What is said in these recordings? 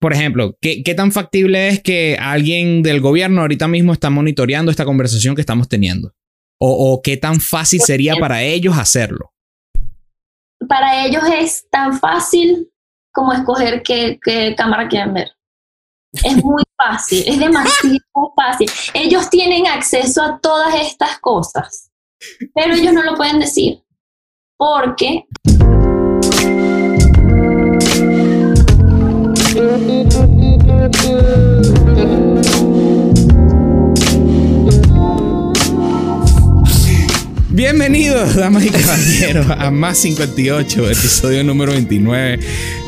por ejemplo, ¿qué, ¿qué tan factible es que alguien del gobierno ahorita mismo está monitoreando esta conversación que estamos teniendo? ¿O, o qué tan fácil sería para ellos hacerlo? Para ellos es tan fácil como escoger qué, qué cámara quieren ver. Es muy fácil, es demasiado fácil. Ellos tienen acceso a todas estas cosas, pero ellos no lo pueden decir porque Bienvenidos, damas y caballeros, a Más 58, episodio número 29.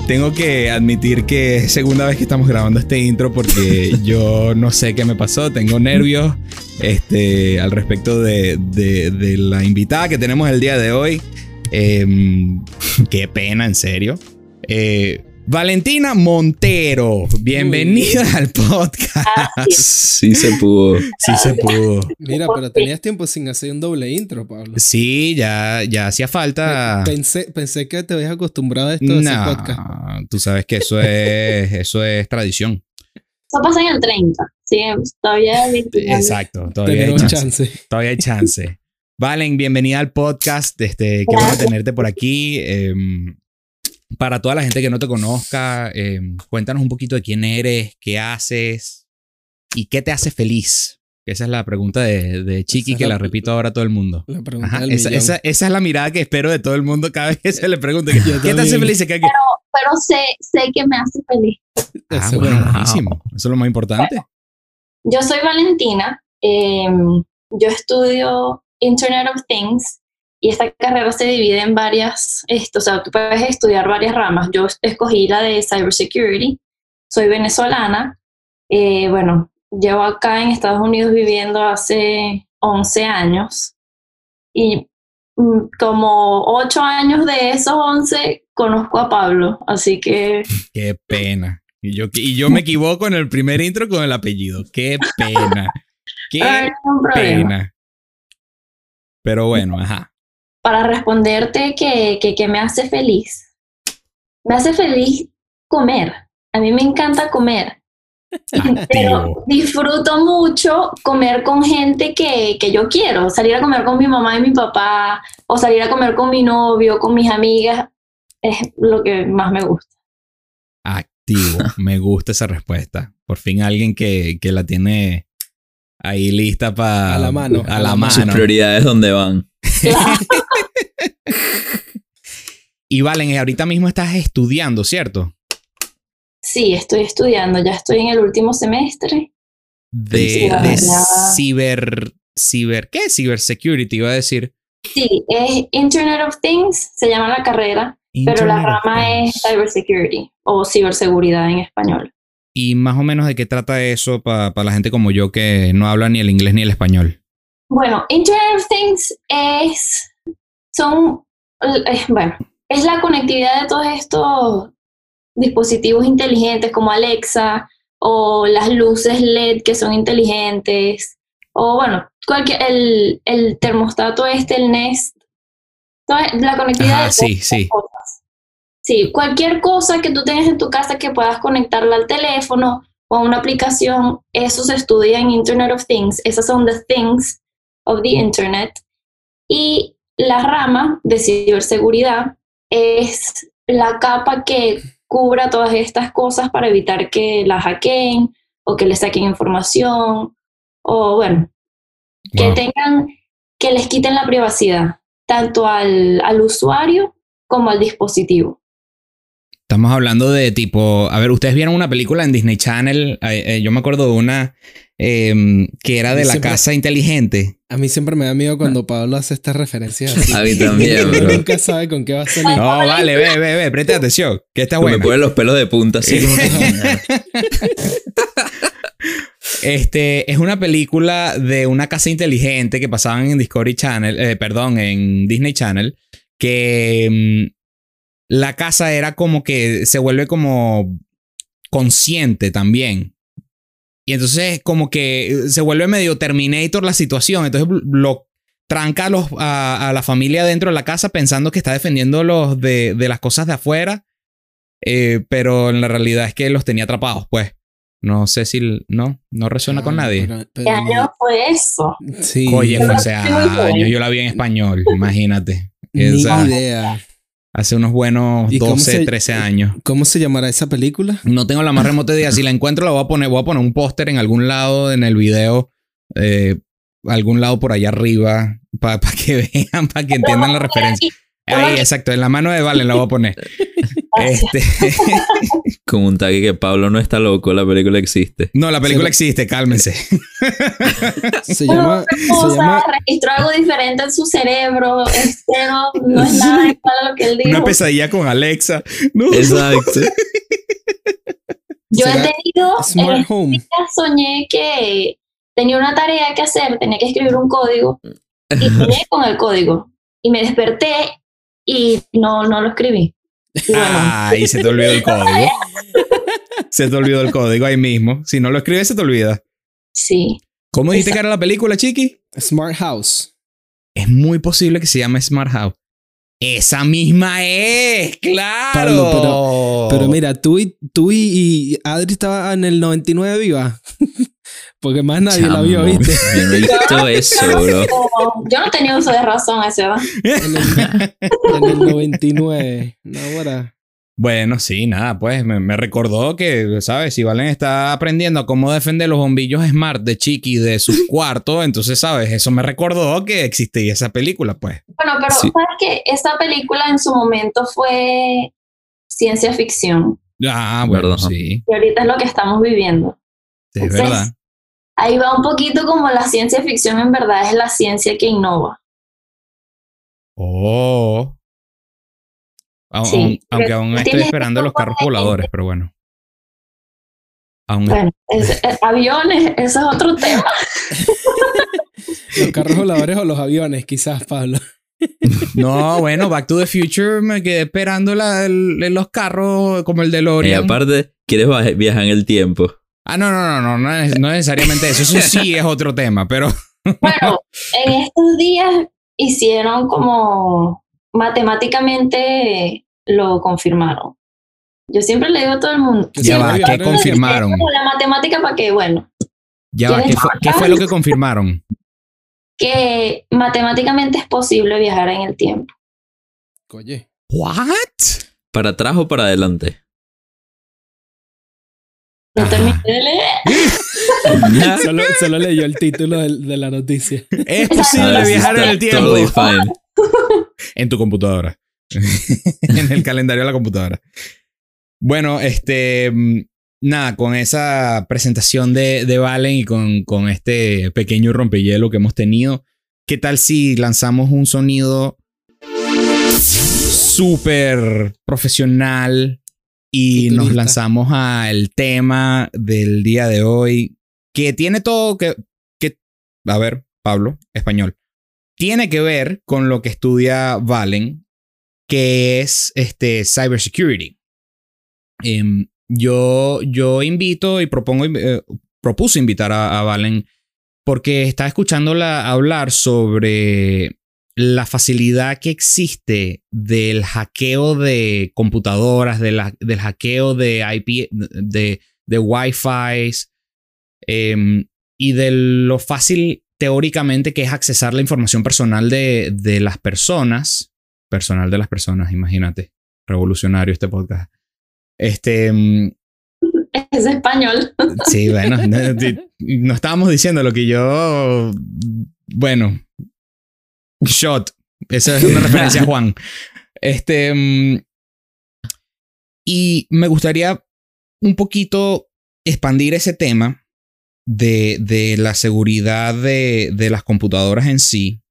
Tengo que admitir que es segunda vez que estamos grabando este intro porque yo no sé qué me pasó, tengo nervios este, al respecto de, de- la invitada que tenemos el día de hoy. Em, qué pena, en serio. Eh, Valentina Montero, bienvenida al podcast. Sí se pudo. Sí se pudo. Mira, pero tenías tiempo sin hacer un doble intro, Pablo. Sí, ya, ya hacía falta. Pensé, pensé que te habías acostumbrado a esto de podcast. tú sabes que eso es, eso es tradición. eso pasa en el 30. Sí, todavía hay 29. Exacto, todavía hay chance. chance. Todavía hay chance. Valen, bienvenida al podcast. Este, qué bueno tenerte por aquí. Em, para toda la gente que no te conozca, em, cuéntanos un poquito de quién eres, qué haces y qué te hace feliz. Esa es la pregunta de, de Chiqui Esa es que la- la repito ahora a todo el mundo. La pregunta Ajá, del esa, esa- esa es la mirada que espero de todo el mundo cada vez que se le pregunte. ¿Qué, ¿qué te hace también. feliz? Se queda que- Pero sé, sé que me hace feliz. Ah, Eso es bueno, bueno. buenísimo. Eso es lo más importante. Yo soy Valentina. eh, yo estudio Internet of Things y esta carrera se divide en varias, esto, o sea, tú puedes estudiar varias ramas. Yo escogí la de Cybersecurity. Soy venezolana. eh, bueno, llevo acá en Estados Unidos viviendo hace 11 años y mm, como 8 años de esos 11 conozco a Pablo, así que Qué pena. Y yo, y yo me equivoco en el primer intro con el apellido. Qué pena. Qué no pena. Pero bueno, ajá. Para responderte que, que, que me hace feliz. Me hace feliz comer. A mí me encanta comer. Pero disfruto mucho comer con gente que, que yo quiero. Salir a comer con mi mamá y mi papá, o salir a comer con mi novio, con mis amigas, es lo que más me gusta. Activo. Me gusta esa respuesta. Por fin alguien que, que la tiene ahí lista para... A la mano, A la la mano. Sus prioridades dónde van. Y Valen, ahorita mismo estás estudiando, ¿cierto? Sí, estoy estudiando, ya estoy en el último semestre. De, Sí, de ciber... Ciber... ¿Qué? Cybersecurity, iba a decir. Sí, es Internet of Things, se llama la carrera, pero la rama es. Cybersecurity o ciberseguridad en español. Y más o menos de qué trata eso para la gente como yo que no habla ni el inglés ni el español. Bueno, Internet of Things es, son, eh, bueno, es la conectividad de todos estos dispositivos inteligentes como Alexa o las luces LED que son inteligentes o bueno, cualquier, el, el termostato este, el Nest, la conectividad Ajá, de sí, todas sí. cosas. Sí, cualquier cosa que tú tengas en tu casa que puedas conectarla al teléfono o a una aplicación, eso se estudia en Internet of Things. Esas son the things of the Internet. Y la rama de ciberseguridad es la capa que cubra todas estas cosas para evitar que la hackeen o que le saquen información o bueno, que tengan, que les quiten la privacidad, tanto al, al usuario como al dispositivo. Estamos hablando de tipo, a ver, ustedes vieron una película en Disney Channel, eh, eh, yo me acuerdo de una em, que era de la Siempre- casa inteligente. A mí siempre me da miedo cuando Pablo hace estas referencias así. A mí también, bro. nunca sabe con qué va a salir. No, vale, ve, ve, ve, preste atención, que está Me buena. ponen los pelos de punta así como que- Este, es una película de una casa inteligente que pasaban en Discovery Channel, eh, perdón, en Disney Channel, que mm, la casa era como que se vuelve como consciente también. Y entonces como que se vuelve medio Terminator la situación. Entonces lo tranca a, los, a, a la familia dentro de la casa pensando que está defendiendo los de, de las cosas de afuera. Eh, pero en la realidad es que los tenía atrapados, pues. No sé si. No, no resuena con Ah, nadie. pero- pero ¿Qué año fue eso? Sí. Oye, fue hace años. Yo la vi en español, imagínate. Ni idea. Hace unos buenos ¿Y cómo 12, se- 13 años. ¿Cómo se llamará esa película? No tengo la más remota idea. Si la encuentro, la voy a poner. Voy a poner un póster en algún lado en el video. eh, algún lado por allá arriba. Para que vean, para que entiendan la referencia. Ahí, exacto. En la mano de Valen la voy a poner. Este, Con un tag que Pablo no está loco, la película existe. no, la película existe, cálmense. Se llama. Se llama registró algo diferente en su cerebro, no es nada igual a lo que él dijo. Una pesadilla con Alexa. No. Exacto. Yo he ¿Será tenido, en Smart Home. día soñé que tenía una tarea que hacer, tenía que escribir un código y soñé con el código. Y me desperté y no, no lo escribí. Y bueno, Ay, se te olvidó el código. Se te olvidó el código ahí mismo. Si no lo escribes, se te olvida. sí. ¿Cómo dijiste que era la película, Chiqui? Smart House. Es muy posible que se llame Smart House. Esa misma es, claro. Pablo, Pero mira, tú y, tú y, y Adri estaban en el 99 viva. Porque más nadie la vio, Chamo, ¿viste? Yo no he visto eso, bro. Yo- no tenía uso de razón a esa. En el, en el 99. No, ahora. Bueno, sí, nada, pues me, me recordó que, ¿sabes? Si Valen está aprendiendo a cómo defender los bombillos smart de Chiqui de su cuarto, entonces, ¿sabes? Eso me recordó que existía esa película, pues. Bueno, pero Sí. sabes que esa película en su momento fue ciencia ficción. Ah, bueno, Verdad. sí, Y ahorita es lo que estamos viviendo. sí, es verdad. Ahí va un poquito como la ciencia ficción en verdad es la ciencia que innova. Oh. Sí, aunque aún estoy esperando los carros voladores, pero bueno. Aún Bueno, es- eh, aviones, ese es otro tema. Los carros voladores o los aviones, quizás, Pablo. No, bueno, Back to the Future me quedé esperando la- el- los carros como el Y DeLorean. aparte, ¿quieres viajar en el tiempo? Ah, no, no, no, no, no, es- no necesariamente eso. Eso sí es otro tema, pero Bueno, en estos días hicieron como matemáticamente lo confirmaron. Yo siempre le digo a todo el mundo. Ya va, ¿qué confirmaron? Como La matemática para que, bueno, Ya va, ¿qué fue, qué fue lo que confirmaron? que matemáticamente es posible viajar en el tiempo. Oye. ¿What? ¿Para atrás o para adelante? No terminé de leer. Solo, solo leyó el título de, de la noticia. Es Ah, posible sí, viajar en el tiempo. En tu computadora. en el calendario de la computadora. Bueno, este. mm, Nada, con esa presentación de, de Valen y con, con este pequeño rompehielo que hemos tenido, ¿qué tal si lanzamos un sonido súper profesional y nos lanzamos al tema del día de hoy? Que tiene todo que, que. A ver, Pablo, español tiene que ver con lo que estudia Valen, que es este, cybersecurity. Em, yo, yo invito y propongo, eh, propuse invitar a, a Valen porque estaba escuchándola hablar sobre la facilidad que existe del hackeo de computadoras, de la- del hackeo de IP, de, de Wi-Fi em, y de lo fácil teóricamente que es accesar la información personal de, de las personas. Personal de las personas, imagínate. Revolucionario este podcast. Este, mm, Es español. sí, bueno, no, no estábamos diciendo lo que yo, bueno, shot. Esa es una referencia a Juan. Este, mm, y me gustaría un poquito expandir ese tema de, de la seguridad de, de las computadoras en sí.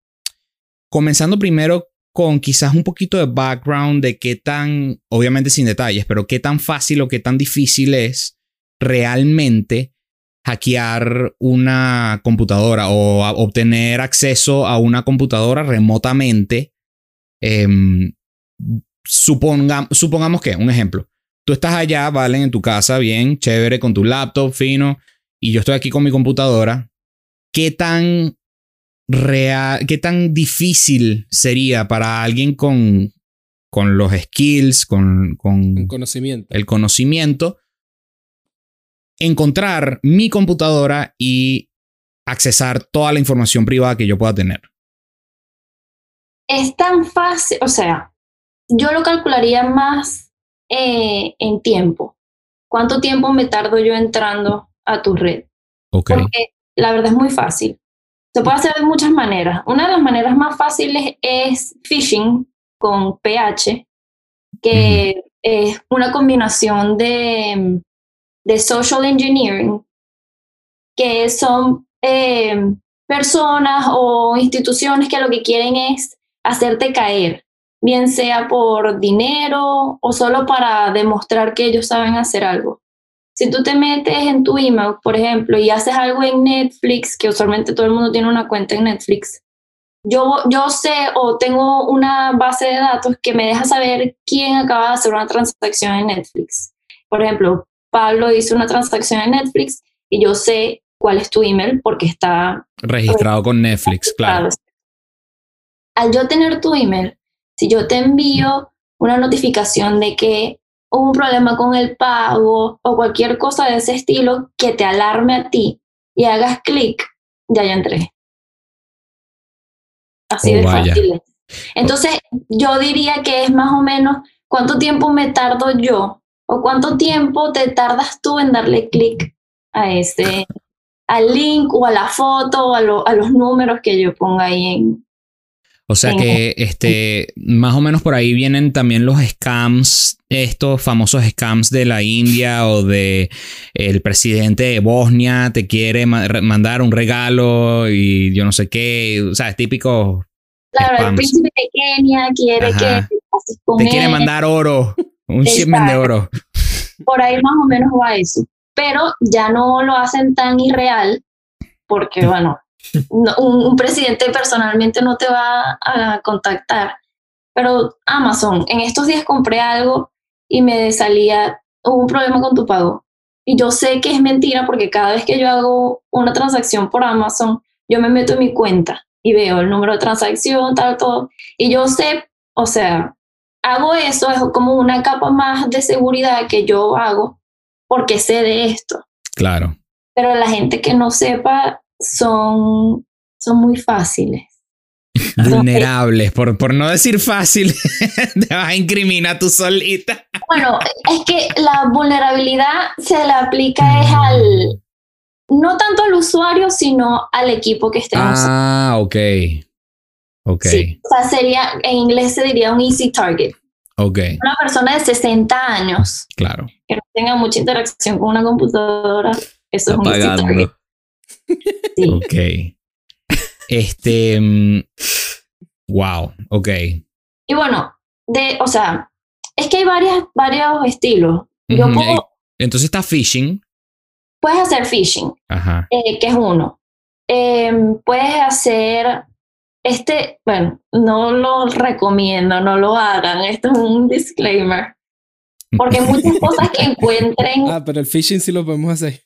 Comenzando primero con quizás un poquito de background de qué tan, obviamente sin detalles, pero qué tan fácil o qué tan difícil es realmente hackear una computadora o a- obtener acceso a una computadora remotamente. Em, suponga- supongamos que, un ejemplo, tú estás allá, Valen, en tu casa, bien, chévere, con tu laptop fino, y yo estoy aquí con mi computadora. ¿Qué tan real, qué tan difícil sería para alguien con con los skills, con, con conocimiento. el conocimiento, encontrar mi computadora y accesar toda la información privada que yo pueda tener. Es tan fácil, o sea, yo lo calcularía más eh, en tiempo. ¿Cuánto tiempo me tardo yo entrando a tu red? Porque la verdad es muy fácil. Se puede hacer de muchas maneras. Una de las maneras más fáciles es phishing con PH, que es una combinación de, de social engineering, que son eh, personas o instituciones que lo que quieren es hacerte caer, bien sea por dinero o solo para demostrar que ellos saben hacer algo. Si tú te metes en tu email, por ejemplo, y haces algo en Netflix, que usualmente todo el mundo tiene una cuenta en Netflix, yo, yo sé o tengo una base de datos que me deja saber quién acaba de hacer una transacción en Netflix. Por ejemplo, Pablo hizo una transacción en Netflix y yo sé cuál es tu email porque está Registrado con Netflix, claro. Al yo tener tu email, si yo te envío una notificación de que hubo un problema con el pago o cualquier cosa de ese estilo que te alarme a ti y hagas clic, ya ya entré. Así Oh, de vaya. fácil. es. Entonces, yo diría que es más o menos cuánto tiempo me tardo yo o cuánto tiempo te tardas tú en darle clic a ese, al link o a la foto o a, lo- a los números que yo ponga ahí en... O sea que este, más o menos por ahí vienen también los scams, estos famosos scams de la India o de el presidente de Bosnia te quiere ma- re- mandar un regalo y yo no sé qué, o sea, es típico. Claro, el príncipe de Kenia quiere Ajá. que Te quiere mandar oro, un shipment de oro. Por ahí más o menos va eso. Pero ya no lo hacen tan irreal porque, bueno, no- un, un presidente personalmente no te va a contactar. Pero Amazon, en estos días compré algo y me salía hubo un problema con tu pago. Y yo sé que es mentira porque cada vez que yo hago una transacción por Amazon, yo me meto en mi cuenta y veo el número de transacción, tal, todo. Y yo sé, o sea, hago eso, es como una capa más de seguridad que yo hago porque sé de esto. Claro. Pero la gente que no sepa son, son muy fáciles. Vulnerables, por, por no decir fácil, te vas a incriminar tú solita. Bueno, es que la vulnerabilidad se le aplica es al, no tanto al usuario, sino al equipo que estemos. Ah, ok. Ok, Sí, o sea, sería, en inglés se diría un easy target. ok, Una persona de 60 años claro. que no tenga mucha interacción con una computadora, eso es un easy target. Sí. Ok. Este. mm, Wow, ok. Y bueno, de, o sea, es que hay varias, varios estilos. Yo puedo- Entonces está phishing. puedes hacer phishing, Ajá. eh, que es uno. Em, puedes hacer este, bueno, no lo recomiendo, no lo hagan. Esto es un disclaimer. Porque muchas cosas que encuentren. Ah, pero el phishing sí lo podemos hacer.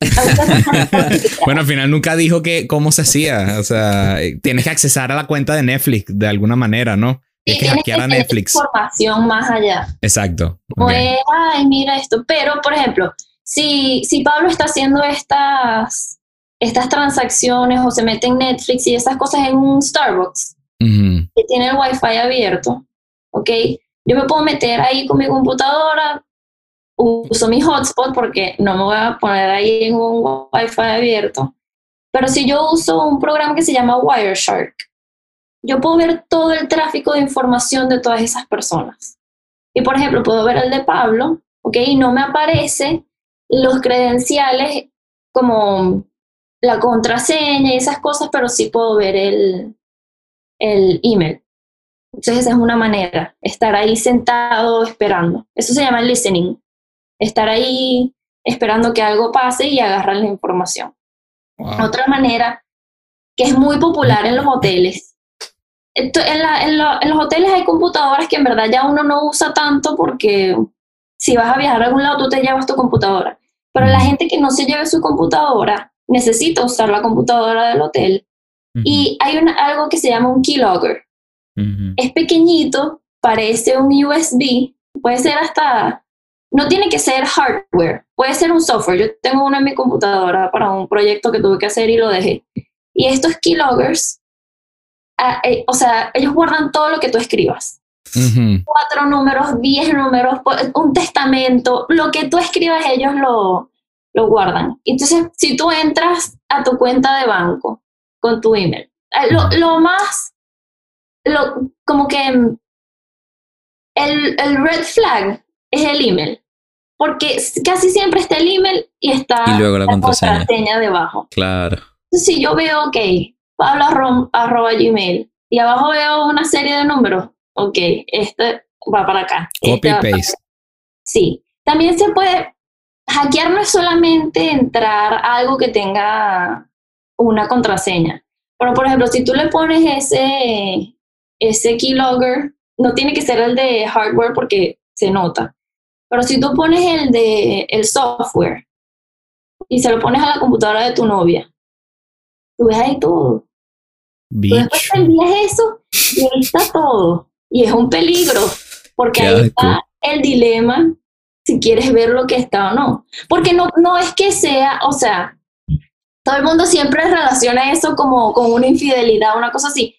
Bueno, al final nunca dijo que cómo se hacía. O sea, tienes que accesar a la cuenta de Netflix de alguna manera, ¿no? Tienes que tienes hackear a Netflix. información más allá. Exacto. No ok. es, ay, mira esto. Pero, por ejemplo, si, si Pablo está haciendo estas, estas transacciones o se mete en Netflix y esas cosas en un Starbucks que tiene el Wi-Fi abierto, ¿ok? Yo me puedo meter ahí con mi computadora, uso mi hotspot porque no me voy a poner ahí en un Wi-Fi abierto. Pero si yo uso un programa que se llama Wireshark, yo puedo ver todo el tráfico de información de todas esas personas. Y por ejemplo, puedo ver el de Pablo, ¿ok? Y no me aparece los credenciales como la contraseña y esas cosas, pero sí puedo ver el, el email. Entonces esa es una manera, estar ahí sentado esperando. Eso se llama listening. Estar ahí esperando que algo pase y agarrar la información. wow. Otra manera que es muy popular en los hoteles. En, la- en lo- en los hoteles hay computadoras que en verdad ya uno no usa tanto porque si vas a viajar a algún lado tú te llevas tu computadora. Pero la gente que no se lleve su computadora necesita usar la computadora del hotel. Ujú, Y hay una- algo que se llama un keylogger ujú. es pequeñito parece un USB, puede ser hasta, no tiene que ser hardware, puede ser un software. Yo tengo uno en mi computadora para un proyecto que tuve que hacer y lo dejé. Y estos keyloggers, ah, eh, o sea, ellos guardan todo lo que tú escribas. Ujú. Cuatro números, diez números, po- un testamento, lo que tú escribas ellos lo, lo guardan. Entonces, si tú entras a tu cuenta de banco con tu email, eh, lo, lo más, lo, como que mm, el, el red flag es el email, porque casi siempre está el email y está Y luego la contraseña. debajo. Claro. Entonces, si yo veo, ok, pablo arro- arroba gmail, y abajo veo una serie de números, ok, este va para acá. Copy este paste. Sí, también se puede, hackear no es solamente entrar a algo que tenga una contraseña. Pero, por ejemplo, si tú le pones ese, ese keylogger, no tiene que ser el de hardware porque se nota. Pero si tú pones el de el software y se lo pones a la computadora de tu novia, tú ves ahí todo. Tú después te envías eso y ahí está todo. Y es un peligro, porque Qué ahí está el dilema si quieres ver lo que está o no. Porque no, no es que sea, o sea, todo el mundo siempre relaciona eso como con una infidelidad, una cosa así.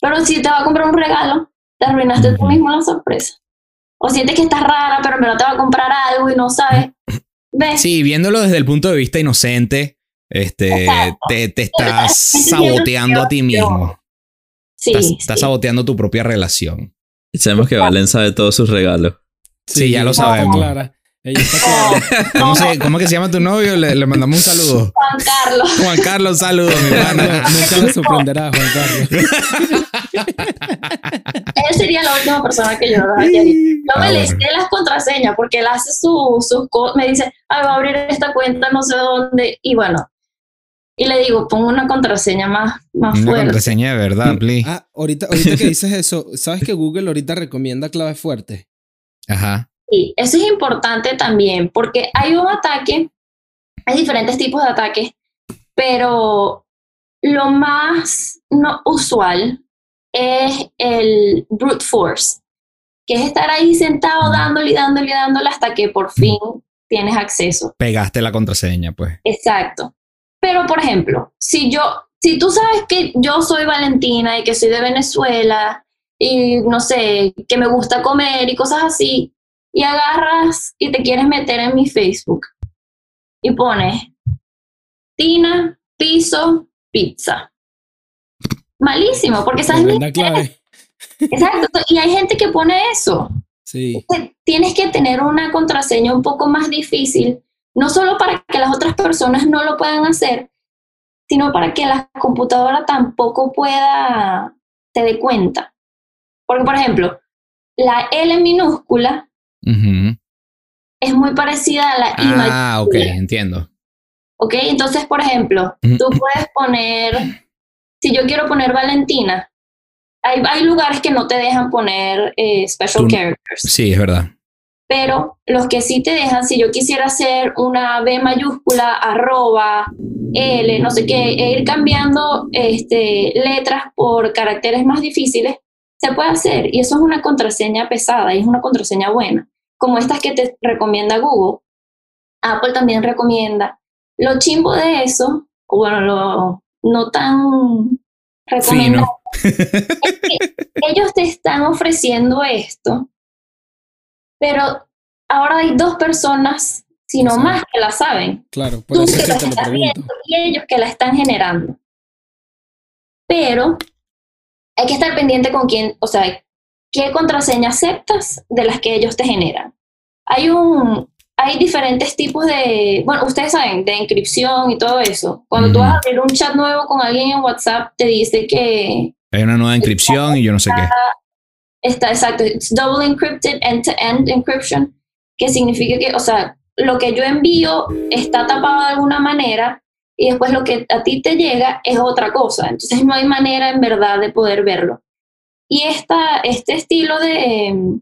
Pero si te va a comprar un regalo, te arruinaste tú mismo la sorpresa. O sientes que estás rara, pero me te va a comprar algo y no sabes. ¿Ves? Sí, viéndolo desde el punto de vista inocente, este, te, te estás saboteando a ti mismo. Sí, Estás, sí. estás saboteando tu propia relación. Y sabemos que Valen sabe todos sus regalos. Sí, ya lo ella sabemos. Está clara. Ella está clara. ¿Cómo, se, ¿Cómo que se llama tu novio? Le, le mandamos un saludo. Juan Carlos. Juan Carlos, saludos, mi No, hermano. nunca la sorprenderá, Juan Carlos. Él sería la última persona que yo. Yo Ah, me le bueno. sé las contraseñas porque él hace su- sus cosas, me dice, ay, va a abrir esta cuenta no sé dónde, y bueno, y le digo, pongo una contraseña más, más Una fuerte. contraseña de verdad, please. Ah, ahorita, ahorita que dices eso, ¿sabes que Google ahorita recomienda claves fuertes? Ajá. Sí, eso es importante también porque hay un ataque, hay diferentes tipos de ataques, pero lo más no usual es el brute force, que es estar ahí sentado dándole y dándole y dándole hasta que por fin tienes acceso. Pegaste la contraseña, pues. Exacto. Pero, por ejemplo, si yo, si tú sabes que yo soy Valentina y que soy de Venezuela y no sé, que me gusta comer y cosas así, y agarras y te quieres meter en mi Facebook y pones Tina, piso, pizza. Malísimo, porque sabes mi- clave. Exacto. Y hay gente que pone eso Sí. tienes que tener una contraseña un poco más difícil, no solo para que las otras personas no lo puedan hacer, sino para que la computadora tampoco pueda, te dé cuenta. Porque, por ejemplo, la L minúscula es muy parecida a la I Ah, ok, mayúscula. entiendo. ¿Ok? Entonces, por ejemplo, tú puedes poner, si yo quiero poner Valentina, hay, hay lugares que no te dejan poner eh, special Tú- characters. Sí, es verdad. pero los que sí te dejan, si yo quisiera hacer una B mayúscula, arroba, L, no sé qué, e ir cambiando este, letras por caracteres más difíciles, se puede hacer. Y eso es una contraseña pesada y es una contraseña buena, como estas que te recomienda Google. Apple también recomienda. Lo chimbo de eso, o bueno, lo no tan recomendable, es que ellos te están ofreciendo esto, pero ahora hay dos personas, sino Sí. más, que la saben. Claro, por Tú eso que es la que te lo estás pregunto. viendo y ellos que la están generando. Pero hay que estar pendiente con quién, o sea, qué contraseña aceptas de las que ellos te generan. Hay un, hay diferentes tipos de, bueno, ustedes saben, de encripción y todo eso. Cuando tú vas a abrir un chat nuevo con alguien en WhatsApp, te dice que Hay una nueva inscripción y yo no sé qué. Está exacto, it's double encrypted end-to-end encryption, que significa que, o sea, lo que yo envío está tapado de alguna manera y después lo que a ti te llega es otra cosa. Entonces no hay manera en verdad de poder verlo. Y esta, este estilo de,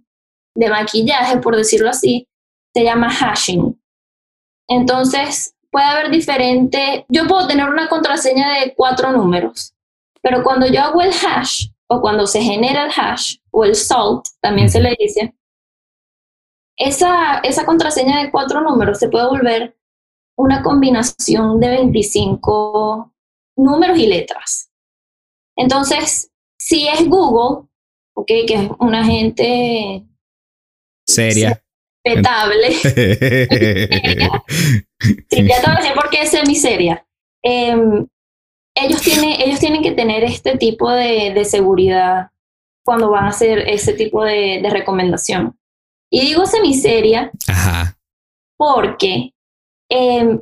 de maquillaje, por decirlo así, se llama hashing. Entonces puede haber diferente, yo puedo tener una contraseña de cuatro números, pero cuando yo hago el hash, o cuando se genera el hash o el salt, también se le dice, esa, esa contraseña de cuatro números se puede volver una combinación de 25 números y letras. Entonces, si es Google, okay, que es una gente seria, respetable, sí, ya te voy a decir por qué es semiseria. Eh, ellos, tienen, ellos tienen que tener este tipo de, de seguridad cuando van a hacer ese tipo de, de recomendación. Y digo semiseria Ajá. porque eh,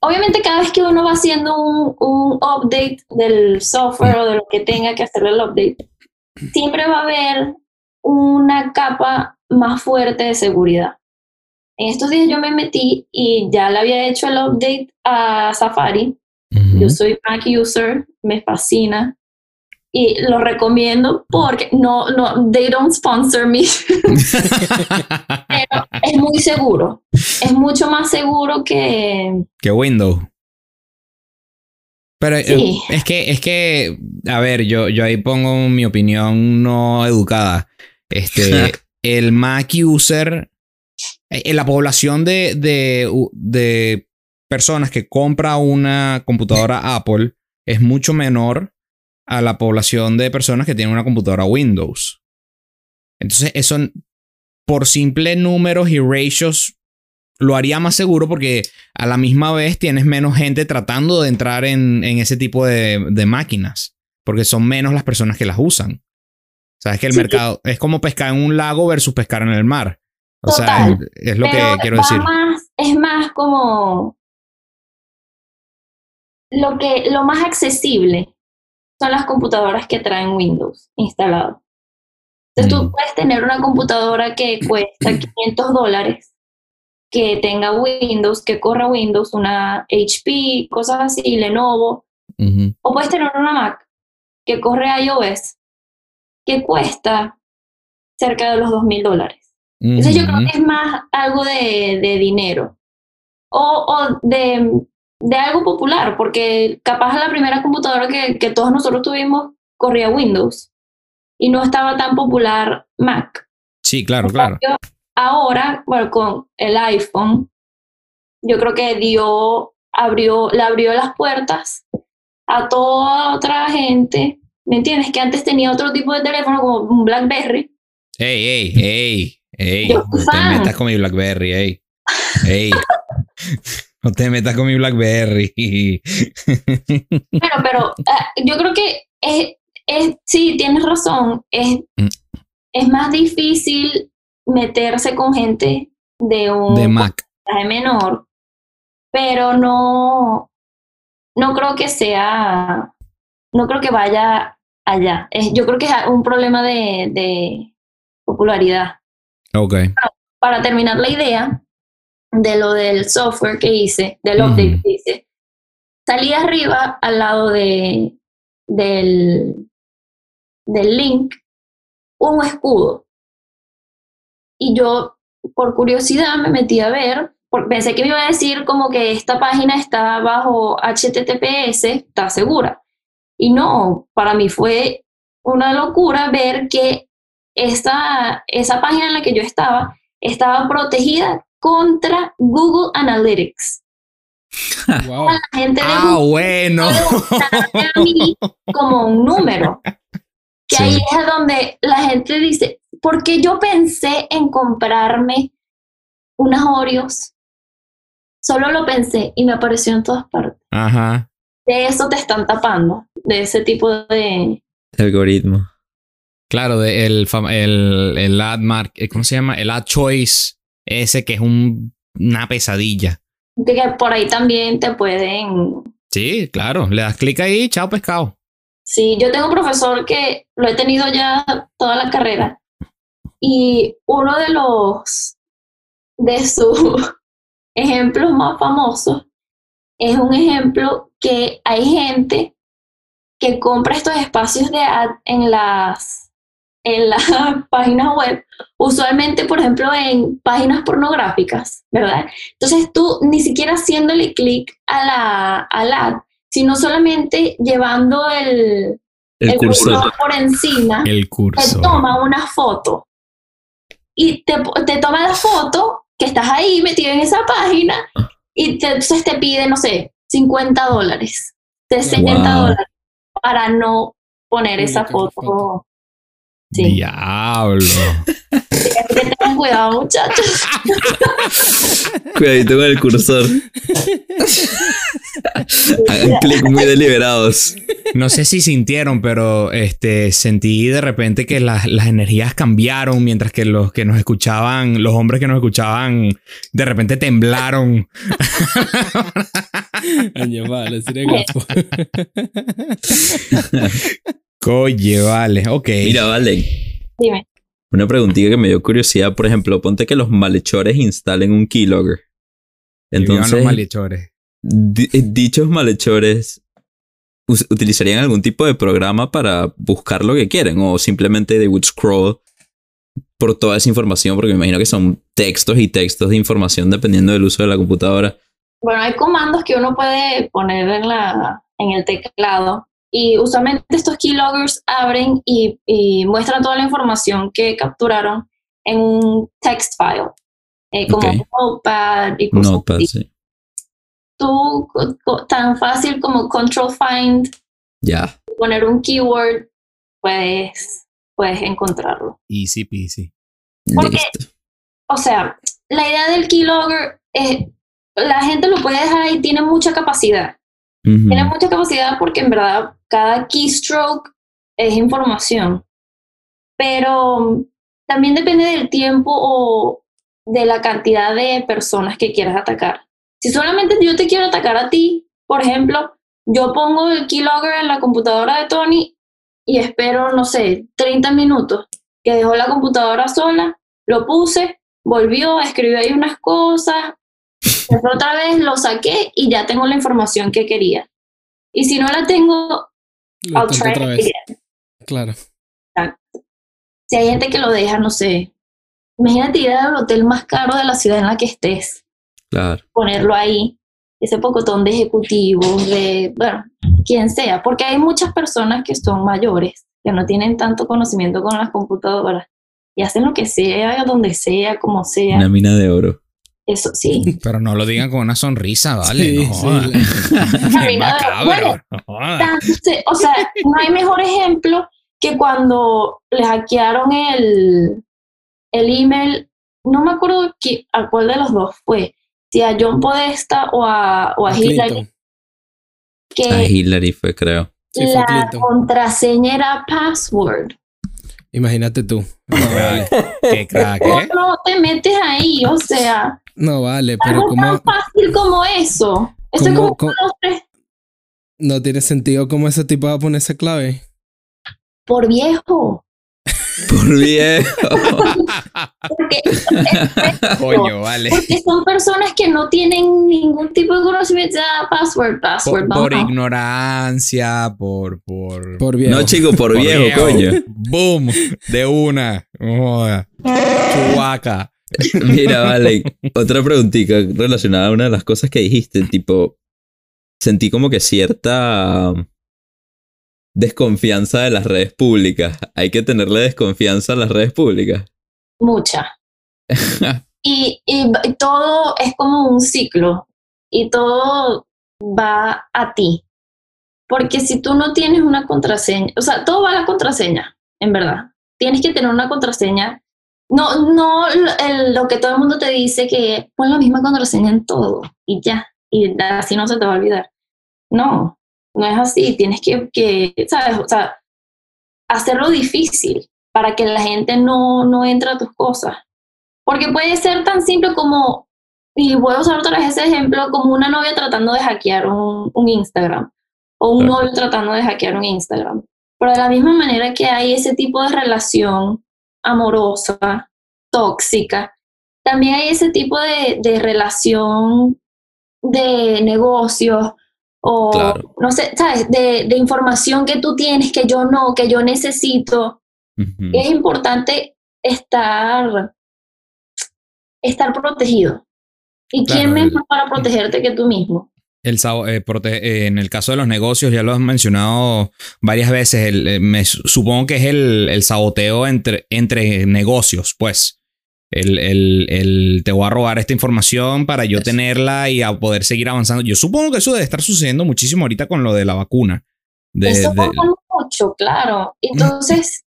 obviamente cada vez que uno va haciendo un, un, update del software o de lo que tenga que hacerle el update, siempre va a haber una capa más fuerte de seguridad. En estos días yo me metí y ya le había hecho el update a Safari. Uh -huh. Yo soy Mac user, me fascina y lo recomiendo porque no, no, they don't sponsor me. Pero es muy seguro. Es mucho más seguro que. Que Windows. Pero sí. es que, es que, a ver, yo, yo ahí pongo mi opinión no educada. Este, el Mac user, en la población de, de, de personas que compra una computadora Apple es mucho menor a la población de personas que tienen una computadora Windows. Entonces, eso por simple números y ratios lo haría más seguro porque a la misma vez tienes menos gente tratando de entrar en, en ese tipo de, de, máquinas, porque son menos las personas que las usan. Sabes que el sí, mercado es como pescar en un lago versus pescar en el mar. O Total, sea, es, es lo que quiero decir. Más, es más como lo que lo más accesible son las computadoras que traen Windows instalado. Entonces tú puedes tener una computadora que cuesta 500 dólares, que tenga Windows, que corra Windows, una HP, cosas así, Lenovo. Uh -huh. O puedes tener una Mac que corre iOS, que cuesta cerca de los 2 mil dólares. Uh -huh. Entonces yo creo que es más algo de, de dinero. O, o de, de algo popular, porque capaz la primera computadora que, que todos nosotros tuvimos corría Windows y no estaba tan popular Mac. Sí, claro, claro. Ahora, bueno, con el iPhone, yo creo que dio, abrió, le abrió las puertas a toda otra gente, ¿me entiendes? Que antes tenía otro tipo de teléfono como un BlackBerry. Ey, ey, ey, ey, no te metas con mi BlackBerry, ey, ey. No te metas con mi BlackBerry. Pero, pero uh, yo creo que es, es, sí, tienes razón. Es, mm. es más difícil meterse con gente de un de Mac menor, pero no, no creo que sea, no creo que vaya allá. Es, yo creo que es un problema de, de popularidad. Ok. Para, para terminar la idea, de lo del software que hice, del update que hice, salí arriba al lado de, del, del link un escudo. Y yo, por curiosidad, me metí a ver, porque pensé que me iba a decir como que esta página está bajo HTTPS, está segura. Y no, para mí fue una locura ver que esta, esa página en la que yo estaba estaba protegida contra Google Analytics. Wow. La gente de ah, Google bueno. A mí como un número. Que sí. ahí es donde la gente dice, porque yo pensé en comprarme unas Oreos. Solo lo pensé y me apareció en todas partes. Ajá. De eso te están tapando, de ese tipo de algoritmo. Claro, de el, el, el ad mark, ¿cómo se llama? El ad choice ese que es un, una pesadilla. Que por ahí también te pueden. Sí, claro. Le das clic ahí, chao pescado. Sí, yo tengo un profesor que lo he tenido ya toda la carrera. Y uno de los de sus ejemplos más famosos es un ejemplo que hay gente que compra estos espacios de ad en las en las páginas web, usualmente, por ejemplo, en páginas pornográficas, ¿verdad? Entonces tú ni siquiera haciéndole clic a la, al ad, sino solamente llevando el, El, cursor. por encima, El curso. te toma una foto. Y te, te toma la foto que estás ahí metido en esa página y te- entonces te pide, no sé, 50 dólares, 60 Wow. dólares para no poner esa la foto. Sí. Diablo. Tengan cuidado, muchachos. Cuidadito con el cursor. Hagan clic muy deliberados. No sé si sintieron, pero este sentí de repente que las, las energías cambiaron mientras que los que nos escuchaban, los hombres que nos escuchaban, de repente temblaron. Año, vale. Ok. Mira, vale. Dime. Una preguntita que me dio curiosidad. Por ejemplo, ponte que los malhechores instalen un keylogger. Entonces, los malhechores. di- eh, dichos malhechores utilizarían algún tipo de programa para buscar lo que quieren o simplemente they would scroll por toda esa información porque me imagino que son textos y textos de información dependiendo del uso de la computadora. Bueno, hay comandos que uno puede poner en, la, en el teclado y usualmente estos keyloggers abren y, y muestran toda la información que capturaron en un text file, eh, como Ok. Notepad y cosas Notepad, así. sí. Tú, tan fácil como Control Find, Ya. poner un keyword, puedes, puedes encontrarlo. Easy peasy. Porque- Listo. O sea, la idea del keylogger es, la gente lo puede dejar ahí, tiene mucha capacidad. Ujú. Tiene mucha capacidad porque en verdad cada keystroke es información. Pero también depende del tiempo o de la cantidad de personas que quieras atacar. Si solamente yo te quiero atacar a ti, por ejemplo, yo pongo el keylogger en la computadora de Tony y espero, no sé, 30 minutos, que dejó la computadora sola, lo puse, volvió, escribió ahí unas cosas, después otra vez lo saqué y ya tengo la información que quería. Y si no la tengo, Lo I'll try otra it vez. again. Claro. Si hay gente que lo deja, no sé. Imagínate ir al hotel más caro de la ciudad en la que estés, Claro. ponerlo ahí, ese pocotón de ejecutivos, de, bueno, quien sea, porque hay muchas personas que son mayores, que no tienen tanto conocimiento con las computadoras y hacen lo que sea, donde sea, como sea. Una mina de oro. Eso sí. Pero no lo digan con una sonrisa, ¿vale? Sí, no jodas. bueno, o sea, no hay mejor ejemplo que cuando le hackearon el, el email, no me acuerdo a cuál de los dos fue, si a John Podesta o a, o a a Hillary, que A Hillary fue, creo. Sí, la contraseña era password. Imagínate tú. No vale. Qué crack, ¿Cómo ¿eh? no te metes ahí? O sea, No vale, pero algo como tan fácil como eso. Eso es ¿Cómo- como tres no tiene sentido cómo ese tipo va a poner esa clave. por viejo. Por viejo. Porque Coño, vale. Porque son personas que no tienen ningún tipo de conocimiento. Ah, password, password. Por, ignorancia, por. por... Por viejo. No, chico, por, por viejo, coño. Boom. De una. No jodas. Chubaca. Mira, vale. Otra preguntita relacionada a una de las cosas que dijiste. Tipo, sentí como que cierta desconfianza de las redes públicas. Hay que tenerle desconfianza a las redes públicas. Mucha. Y, y b- todo es como un ciclo. Y todo va a ti. Porque si tú no tienes una contraseña, o sea, todo va a la contraseña, en verdad. Tienes que tener una contraseña. No, no el- lo que todo el mundo te dice que pon la misma contraseña en todo y ya. Y así no se te va a olvidar. No, no es así. Tienes que, que ¿sabes? O sea, hacerlo difícil para que la gente no, no entre a tus cosas. Porque puede ser tan simple como, y voy a usar otra vez ese ejemplo, como una novia tratando de hackear un, un Instagram o un novio tratando de hackear un Instagram. Pero de la misma manera que hay ese tipo de relación amorosa, tóxica, también hay ese tipo de, de relación de negocios o, Claro. no sé, ¿sabes? De, de información que tú tienes, que yo no, que yo necesito Es importante estar, estar protegido. ¿Y Claro, quién mejor para protegerte que tú mismo? El, eh, eh, en el caso de los negocios, ya lo has mencionado varias veces, el, me, supongo que es el, el saboteo entre, entre negocios, pues. El, el, el, te voy a robar esta información para yo tenerla y a poder seguir avanzando. Yo supongo que eso debe estar sucediendo muchísimo ahorita con lo de la vacuna. De, eso pasa mucho, claro. Entonces,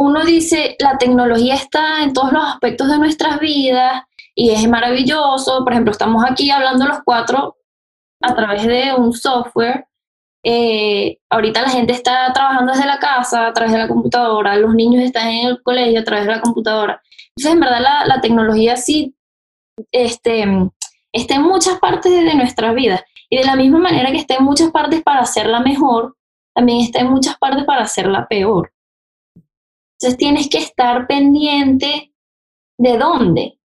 uno dice, la tecnología está en todos los aspectos de nuestras vidas y es maravilloso. Por ejemplo, estamos aquí hablando los cuatro a través de un software. Eh, ahorita la gente está trabajando desde la casa, a través de la computadora, los niños están en el colegio a través de la computadora. Entonces, en verdad, la, tecnología sí este, está en muchas partes de nuestra vida. Y de la misma manera que está en muchas partes para hacerla mejor, también está en muchas partes para hacerla peor. Entonces tienes que estar pendiente de dónde.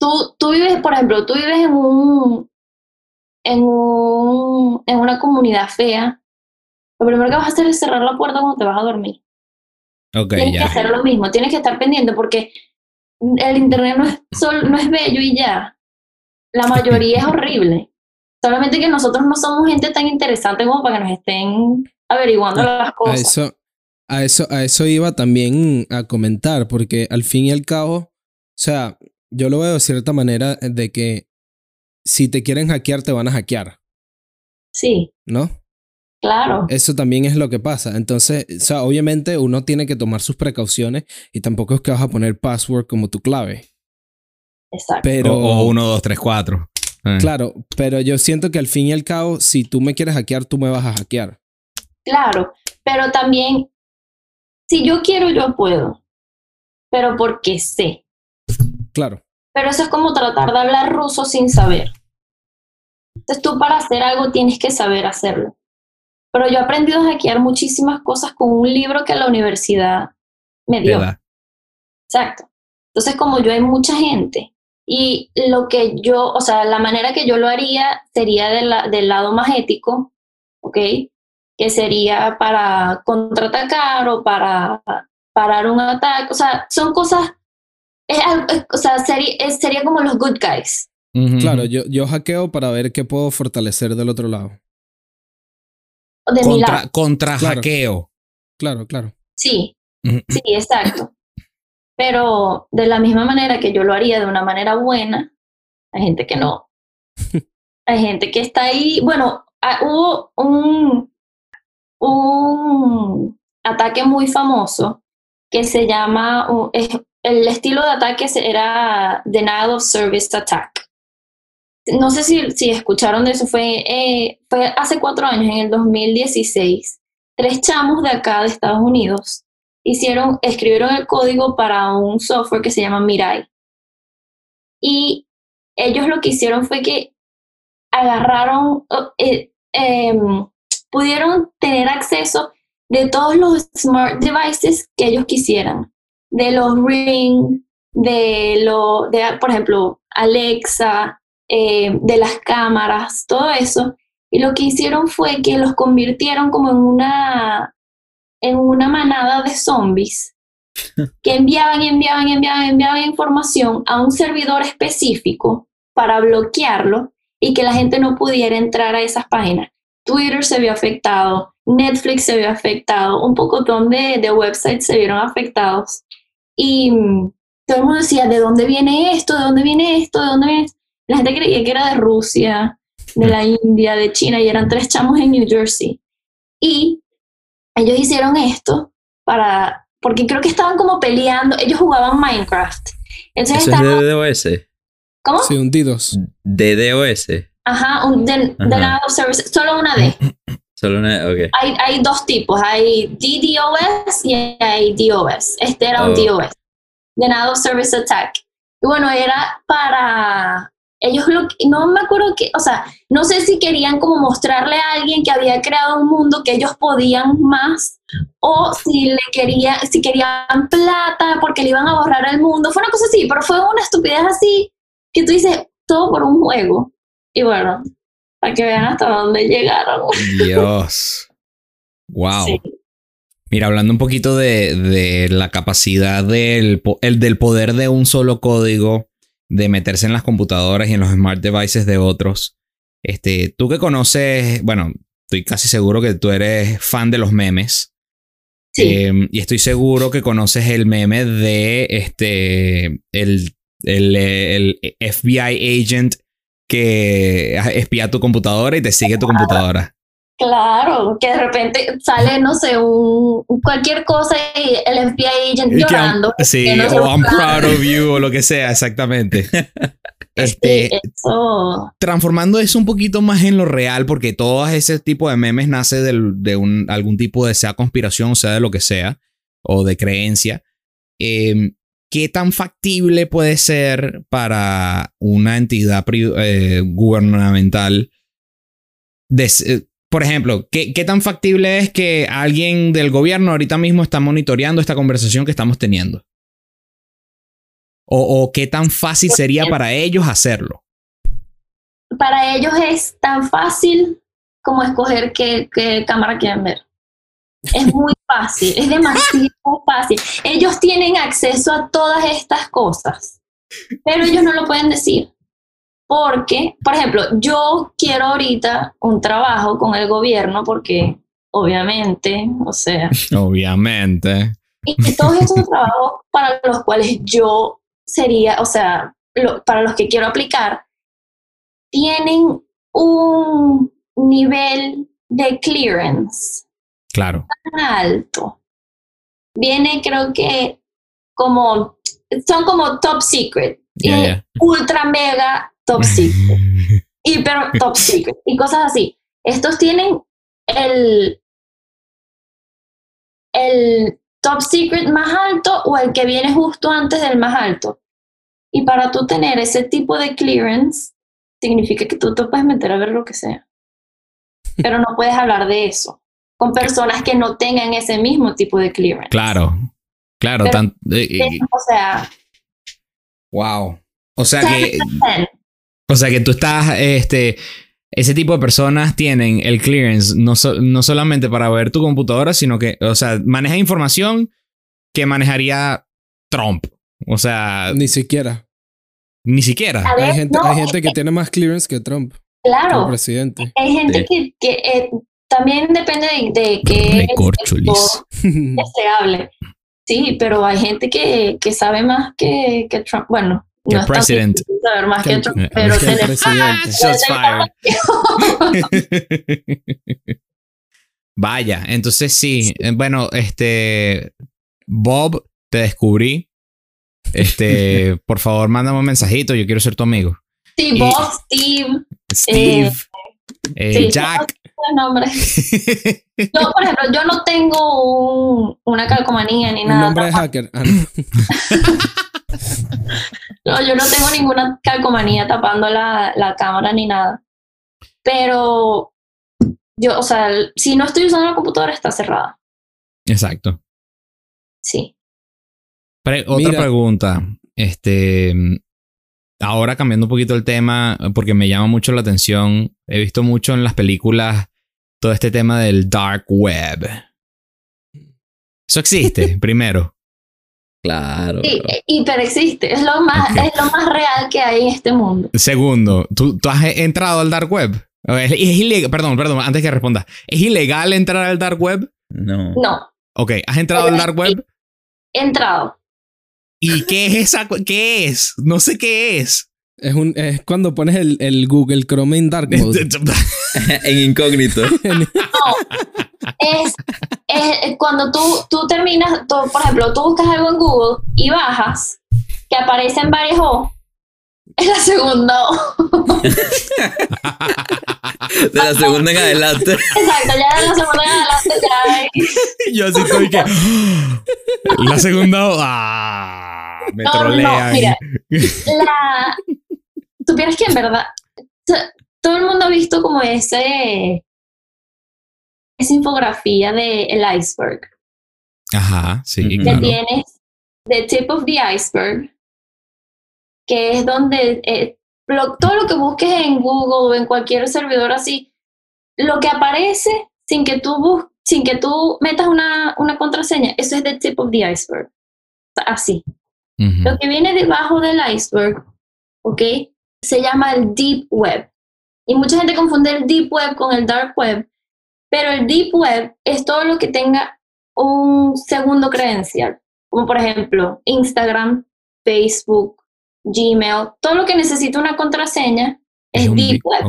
Tú, tú vives, por ejemplo, tú vives en un, en un, en una comunidad fea. Lo primero que vas a hacer es cerrar la puerta cuando te vas a dormir. Okay, tienes que hacer lo mismo, tienes que estar pendiente porque el internet no es, no es bello y ya. La mayoría es horrible. Solamente que nosotros no somos gente tan interesante como para que nos estén averiguando las cosas. A eso, a eso, a eso iba también a comentar, porque al fin y al cabo, o sea, yo lo veo de cierta manera de que si te quieren hackear, te van a hackear. Sí. ¿No? Claro. Eso también es lo que pasa. Entonces, o sea, obviamente uno tiene que tomar sus precauciones y tampoco es que vas a poner password como tu clave. Exacto. Pero, o, 1, 2, 3, 4. Claro, pero yo siento que al fin y al cabo, si tú me quieres hackear, tú me vas a hackear. Claro, pero también, si yo quiero, yo puedo, pero porque sé. Claro. Pero eso es como tratar de hablar ruso sin saber. Entonces tú para hacer algo tienes que saber hacerlo. Pero yo he aprendido a hackear muchísimas cosas con un libro que la universidad me dio. Exacto. Entonces como yo hay mucha gente y lo que yo, o sea, la manera que yo lo haría sería del lado más ético, ¿ok? Que sería para contraatacar o para parar un ataque. O sea, son cosas, es, o sea, sería, sería como los good guys. Claro, yo, yo hackeo para ver qué puedo fortalecer del otro lado. De contra, mi lado. contra Claro. hackeo. Claro, claro. Sí, sí, exacto. Pero de la misma manera que yo lo haría de una manera buena, hay gente que no. Hay gente que está ahí. Bueno, ah, hubo un, un ataque muy famoso que se llama, el estilo de ataque era Denial of Service Attack. No sé si, si escucharon de eso, fue, eh, fue hace cuatro años, en el 2016. Tres chamos de acá de Estados Unidos hicieron, escribieron el código para un software que se llama Mirai. Y ellos lo que hicieron fue que agarraron, eh, em, pudieron tener acceso de todos los smart devices que ellos quisieran, de los Ring, de lo, de, por ejemplo, Alexa, eh, de las cámaras, todo eso. Y lo que hicieron fue que los convirtieron como en una, en una manada de zombies que enviaban, enviaban, enviaban, enviaban información a un servidor específico para bloquearlo y que la gente no pudiera entrar a esas páginas. Twitter se vio afectado, Netflix se vio afectado, un poco de, de websites se vieron afectados. Y mm, todo el mundo decía, ¿de dónde viene esto? ¿De dónde viene esto? ¿De dónde viene esto? La gente creía que era de Rusia, de la India, de China, y eran tres chamos en New Jersey. Y ellos hicieron esto para, porque creo que estaban como peleando, ellos jugaban Minecraft. Entonces Eso es estaban, DDoS. ¿cómo? Sí, hundidos. DDoS. Ajá, un den- Ajá. denial of service, solo una D. Solo una. Ok. Hay, hay dos tipos, hay DDoS y hay DOS. Este era un Oh. DOS, Denial of Service Attack. Y bueno, era para ellos lo que- no me acuerdo que, o sea, no sé si querían como mostrarle a alguien que había creado un mundo que ellos podían más o si le quería, si querían plata porque le iban a borrar el mundo. Fue una cosa así, pero fue una estupidez así que tú dices todo por un juego. Y bueno, para que vean hasta dónde llegaron. Dios. Wow. Sí. Mira, hablando un poquito de, de la capacidad del, el, del poder de un solo código de meterse en las computadoras y en los smart devices de otros. Este, tú que conoces, bueno, estoy casi seguro que tú eres fan de los memes. Sí. Eh, y estoy seguro que conoces el meme de este el, el, el FBI agent que espía tu computadora y te sigue tu computadora. Claro, que de repente sale, no sé, un, cualquier cosa y el FBI que llorando. sí, que no se o I'm proud of you o lo que sea, exactamente. Este, Sí, eso. transformando eso un poquito más en lo real, porque todo ese tipo de memes nace del- de un, algún tipo de sea conspiración, sea de lo que sea, o de creencia. Eh, ¿Qué tan factible puede ser para una entidad eh, gubernamental? eh, por ejemplo, ¿qué, ¿qué tan factible es que alguien del gobierno ahorita mismo está monitoreando esta conversación que estamos teniendo? ¿O, qué tan fácil sería para ellos hacerlo? Para ellos es tan fácil como escoger qué, qué cámara quieren ver. Es muy fácil, es demasiado fácil. Ellos tienen acceso a todas estas cosas, pero ellos no lo pueden decir. Porque, por ejemplo, yo quiero ahorita un trabajo con el gobierno porque, obviamente, o sea, Obviamente. y todos esos trabajos para los cuales yo sería, o sea, lo- para los que quiero aplicar, tienen un nivel de clearance Claro. tan alto. Viene, creo que, como, son como top secret, y ultra mega top secret hiper top secret y cosas así. Estos tienen el, el top secret más alto o el que viene justo antes del más alto. Y para tú tener ese tipo de clearance, significa que tú te puedes meter a ver lo que sea. Pero no puedes hablar de eso con personas que no tengan ese mismo tipo de clearance. Claro. Claro. Pero- tan- eh, eh, O sea, wow. O sea que, o sea que tú estás, este, ese tipo de personas tienen el clearance no, so- no solamente para ver tu computadora, sino que, o sea, maneja información que manejaría Trump. O sea, Ni siquiera. ni siquiera. Ver, Hay gente, no, hay gente que tiene más clearance que Trump, claro. como presidente. Hay gente Sí. que, que eh, también depende de, de qué se hable. Sí, pero hay gente que, que sabe más que, que Trump. Bueno, Que no es tan president. difícil saber más Que que, el- Trump, que pero el tener- presidente. Vaya, entonces sí. eh, Bueno, este. Bob, te descubrí. Este, por favor, mándame un mensajito. Yo quiero ser tu amigo. Sí, Y- Bob, Steve, Steve, eh, sí, Jack. los nombres. Yo, por ejemplo, yo no tengo un- una calcomanía ni Un nada. nombre de hacker. Ah, no. No, yo no tengo ninguna calcomanía tapando la, la cámara ni nada. Pero yo, o sea, si no estoy usando la computadora, está cerrada. Exacto. Sí. Pre- otra Mira. pregunta. Este. Ahora cambiando un poquito el tema, porque me llama mucho la atención. He visto mucho en las películas todo este tema del dark web. Eso existe, primero. Claro. Sí, hiper existe. Es lo más, es lo más real que hay en este mundo. Segundo, ¿tú, tú has entrado al dark web? ¿O Es, es ilegal, perdón, perdón, antes que responda. ¿Es ilegal entrar al dark web? No. No, Ok, ¿has entrado al dark web? he entrado. ¿Y qué es esa? ¿Qué es? No sé qué es. Es, un, es cuando pones el, el Google Chrome en Dark Mode. en incógnito. Es, es cuando tú, tú terminas, tú, por ejemplo, tú buscas algo en Google y bajas, que aparecen varias O. Es la segunda. De la segunda en adelante. Exacto, ya en la segunda en adelante ya Yo así estoy que. La segunda. ¡Ah! Me No, no, no, trolean. mira. la supieras que en verdad todo el mundo ha visto como ese esa infografía de el iceberg Ajá, sí, que claro. tienes the tip of the iceberg que es donde eh, lo- todo lo que busques en Google o en cualquier servidor así lo que aparece sin que tú bus sin que tú metas una, una contraseña eso es the tip of the iceberg así. Lo que viene debajo del iceberg, ¿ok? Se llama el deep web. Y mucha gente confunde el deep web con el dark web, pero el deep web es todo lo que tenga un segundo credencial, como por ejemplo Instagram, Facebook, Gmail, todo lo que necesita una contraseña es, deep web.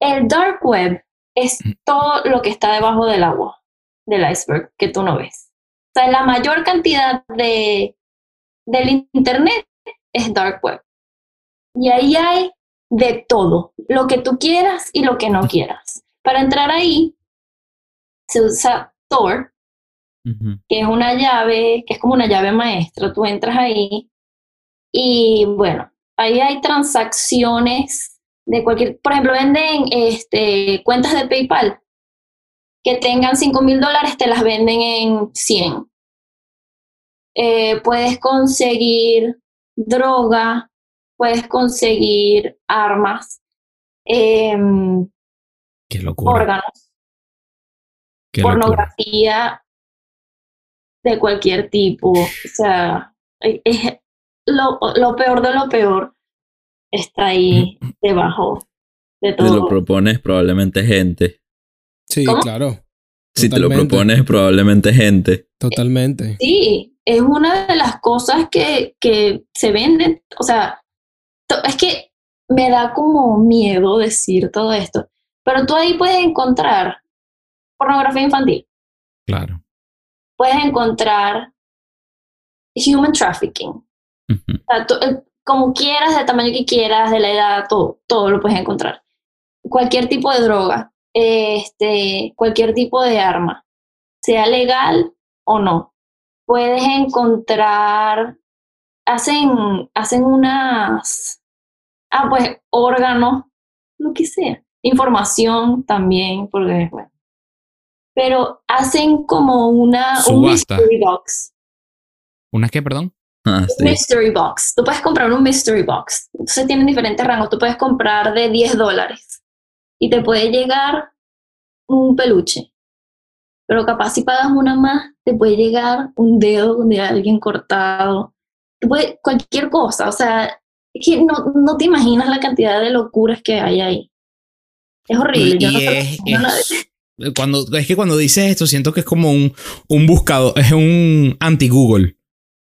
El dark web es Mm. todo lo que está debajo del agua, del iceberg, que tú no ves. O sea, la mayor cantidad de, del internet es dark web. Y ahí hay de todo, lo que tú quieras y lo que no quieras. Para entrar ahí, se usa Tor, que es una llave, que es como una llave maestra. Tú entras ahí y bueno, ahí hay transacciones de cualquier, por ejemplo, venden este, cuentas de PayPal que tengan 5 mil dólares, te las venden en 100. Eh, puedes conseguir droga, puedes conseguir armas, em, Qué locura. órganos Qué locura. pornografía de cualquier tipo. O sea, es lo, lo peor de lo peor está ahí debajo de Te lo todo. propones probablemente gente. Sí, ¿Cómo? claro. Si te lo propones probablemente gente. Totalmente. Sí, es una de las cosas que, que se venden. O sea, es que me da como miedo decir todo esto. Pero tú ahí puedes encontrar pornografía infantil. Claro. Puedes encontrar human trafficking. Ujú. O sea, tú, eh, como quieras, del tamaño que quieras, de la edad, todo, todo lo puedes encontrar. Cualquier tipo de droga, este, cualquier tipo de arma, sea legal o no. Puedes encontrar, hacen, hacen unas, ah, pues órganos, lo que sea, información también, porque, bueno. Pero hacen como una, un Subasta. mystery box. ¿Una qué, perdón? Ah, sí. Mystery box. Tú puedes comprar un mystery box. Entonces tienen diferentes rangos. Tú puedes comprar de 10 dólares y te puede llegar un peluche. Pero capaz si pagas una más, te puede llegar un dedo de alguien cortado. Te puede- cualquier cosa. O sea, es que no, no te imaginas la cantidad de locuras que hay ahí. Es horrible. Y, Yo no es, es- cuando, es que cuando dices esto, siento que es como un, un buscador, es un anti-Google.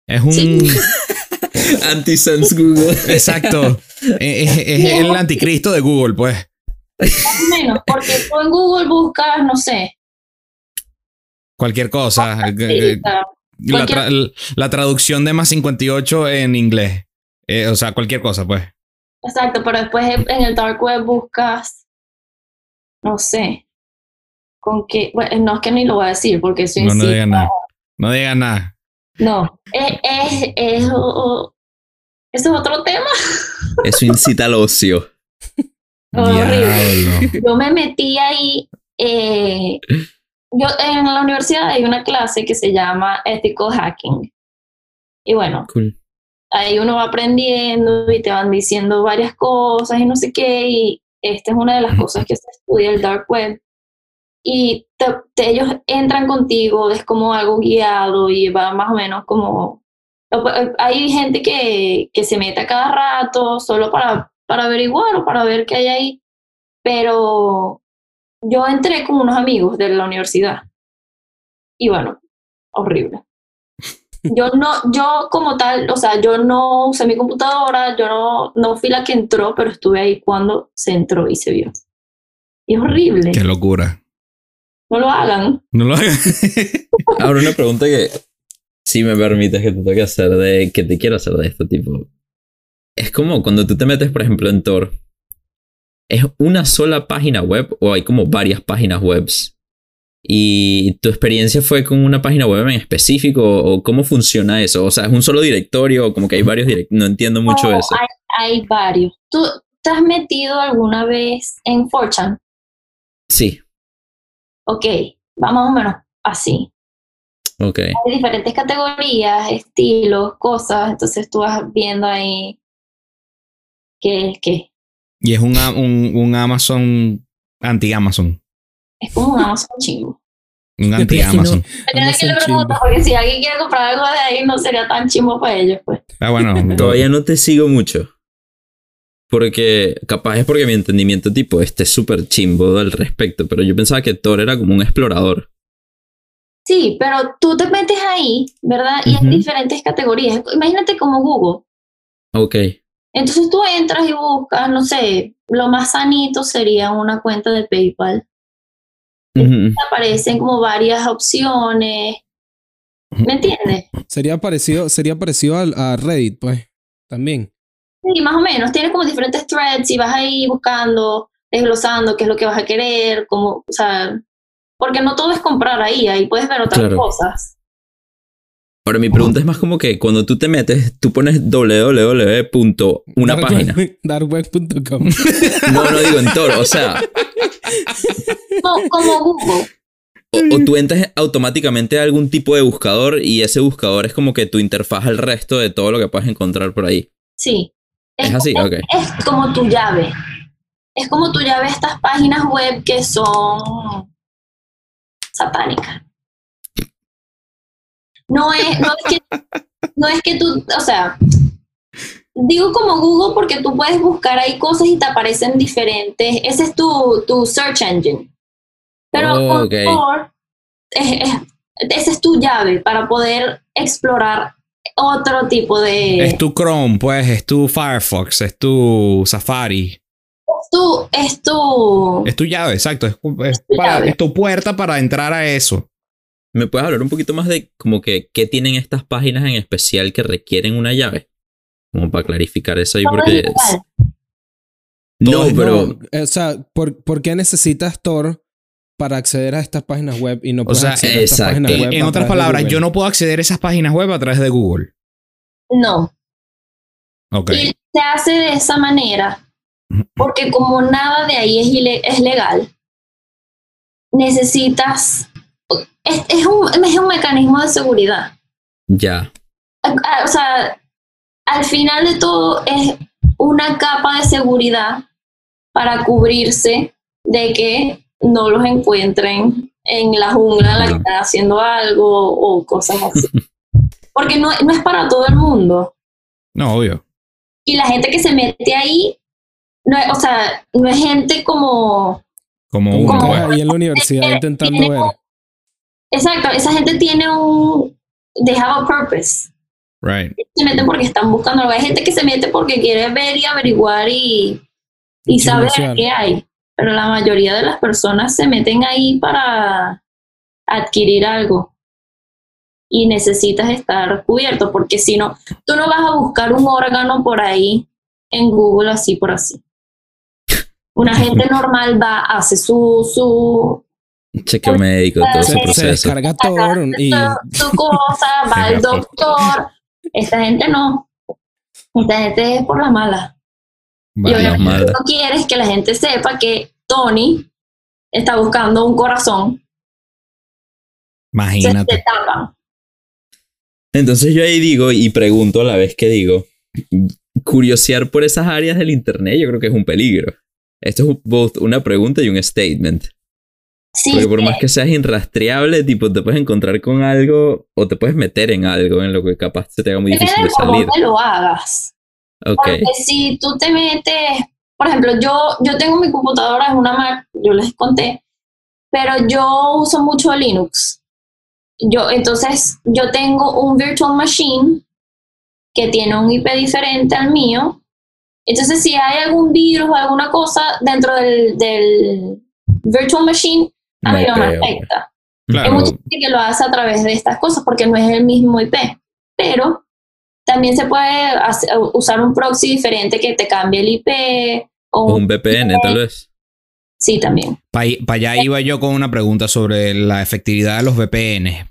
Es un. Sí. Anti-sense Google. Exacto. es, es- es el anticristo de Google, pues. más o menos, porque tú en Google buscas, no sé, Cualquier cosa. sí, Eh, sea, La, tra- la traducción de más 58 en inglés. Eh, o sea, cualquier cosa, pues. Exacto, pero después en el dark web buscas, no sé, con qué, bueno, no es que ni lo voy a decir porque eso No, no diga nada. No diga nada. No, es, es, es- eso es otro tema. Eso incita al ocio. Horrible. Diablo. Yo me metí ahí, eh, yo en la universidad hay una clase que se llama Ethical Hacking. Y bueno, Cool. ahí uno va aprendiendo y te van diciendo varias cosas y no sé qué, y esta es una de las cosas que se estudia el dark web. Y te- te- ellos entran contigo, es como algo guiado y va más o menos como... Hay gente que, que se mete a cada rato solo para, para averiguar o para ver qué hay ahí, pero yo entré con unos amigos de la universidad y bueno, horrible. Yo no, yo como tal, o sea, yo no usé mi computadora, yo no, no fui la que entró, pero estuve ahí cuando se entró y se vio. Y es horrible. Qué locura. No lo hagan. No lo hagan. Ahora una pregunta que si me permites que te toque hacer de que te quiero hacer de este tipo. Es como cuando tú te metes, por ejemplo, en Tor. ¿Es una sola página web o hay como varias páginas webs? ¿Y tu experiencia fue con una página web en específico o cómo funciona eso? O sea, ¿es un solo directorio o como que hay varios directorios? No entiendo mucho eso. Hay, hay varios. ¿Tú te has metido alguna vez en 4chan? Sí, Ok, va más o menos así. ok. Hay diferentes categorías, estilos, cosas, entonces tú vas viendo ahí qué es qué. y es un, a- un, un Amazon anti-Amazon. Es como un Amazon chingo. Un anti-Amazon. Pero es que le Amazon pregunto, porque si alguien quiere comprar algo de ahí, no sería tan chimbo para ellos, pues. Ah, bueno. Todavía no te sigo mucho. Porque capaz es porque mi entendimiento tipo esté súper chimbo al respecto, pero yo pensaba que Thor era como un explorador. Sí, pero tú te metes ahí, ¿verdad? Y Ujú. hay diferentes categorías. Imagínate como Google. Ok. Entonces tú entras y buscas, no sé, lo más sanito sería una cuenta de PayPal. Aparecen como varias opciones. ¿Me entiendes? Sería parecido, sería parecido al- a Reddit, pues. También. Sí, más o menos. Tienes como diferentes threads y vas ahí buscando, desglosando qué es lo que vas a querer, como, o sea, porque no todo es comprar ahí, ahí puedes ver otras Claro. cosas. Ahora mi pregunta es más como que cuando tú te metes, tú pones www. punto una Dark página. web- Darkweb.com. No, no digo en Toro, o sea, Como, como Google. o, o tú entras automáticamente a algún tipo de buscador y ese buscador es como que tu interfaz al resto de todo lo que puedes encontrar por ahí. Sí. Es así, ok. es como tu llave. Es como tu llave a estas páginas web que son satánicas. No es, no es que, no es que tú, o sea, digo como Google porque tú puedes buscar ahí cosas y te aparecen diferentes. Ese es tu, tu search engine. Pero es- es- esa es tu llave para poder explorar otro tipo de... Es tu Chrome, pues, es tu Firefox, es tu Safari. tu, es tu, Es tu llave, exacto. Es, es tu para- llave. es tu puerta para entrar a eso. ¿Me puedes hablar un poquito más de como que qué tienen estas páginas en especial que requieren una llave? Como para clarificar eso ahí, porque... es. No, es- pero... No, o sea, ¿por, por qué necesitas Tor para acceder a estas páginas web y no puedes sea, acceder a estas páginas web en otras palabras, yo no puedo acceder a esas páginas web a través de Google. No. Ok. Y se hace de esa manera porque como nada de ahí es, ile- es legal, necesitas... Es, es un, es un mecanismo de seguridad. Ya. O sea, al final de todo es una capa de seguridad para cubrirse de que no los encuentren en la jungla en la que están haciendo algo o cosas así. Porque no, no es para todo el mundo. No, obvio. Y la gente que se mete ahí, no es, o sea, no es gente como... Como uno, pues. ahí en la universidad Tiene- intentando tiene- ver. Exacto, esa gente tiene un... They have a purpose. Right. Se meten porque están buscando algo. Hay gente que se mete porque quiere ver y averiguar y, y saber qué hay. Pero la mayoría de las personas se meten ahí para adquirir algo. Y necesitas estar cubierto porque si no, tú no vas a buscar un órgano por ahí en Google así por así. Una gente normal va, hace su, su, Chequeo médico, todo ese Se, se proceso. descarga Tor y su, su cosa, va al doctor. Esta gente no. Esta gente es por la mala. Y obviamente no quieres que la gente sepa que Tony está buscando un corazón. Imagínate. se. Entonces yo ahí digo y pregunto a la vez que digo, curiosear por esas áreas del internet yo creo que es un peligro. Esto es both una pregunta y un statement. Sí, Porque por más que seas irrastreable, tipo, te puedes encontrar con algo o te puedes meter en algo en lo que capaz se te haga muy difícil de salir. dónde lo hagas. Ok, Porque si tú te metes, por ejemplo, yo, yo tengo mi computadora, es una Mac, yo les conté, pero yo uso mucho Linux. Yo, entonces, yo tengo un virtual machine que tiene un IP diferente al mío. Entonces, si hay algún virus o alguna cosa dentro del, del virtual machine, a No mí no me peo. afecta. Hay mucha gente que lo hace a través de estas cosas porque no es el mismo IP, pero también se puede hacer- usar un proxy diferente que te cambie el IP o o un VPN tal vez. sí también. Para allá iba yo con una pregunta sobre la efectividad de los VPN.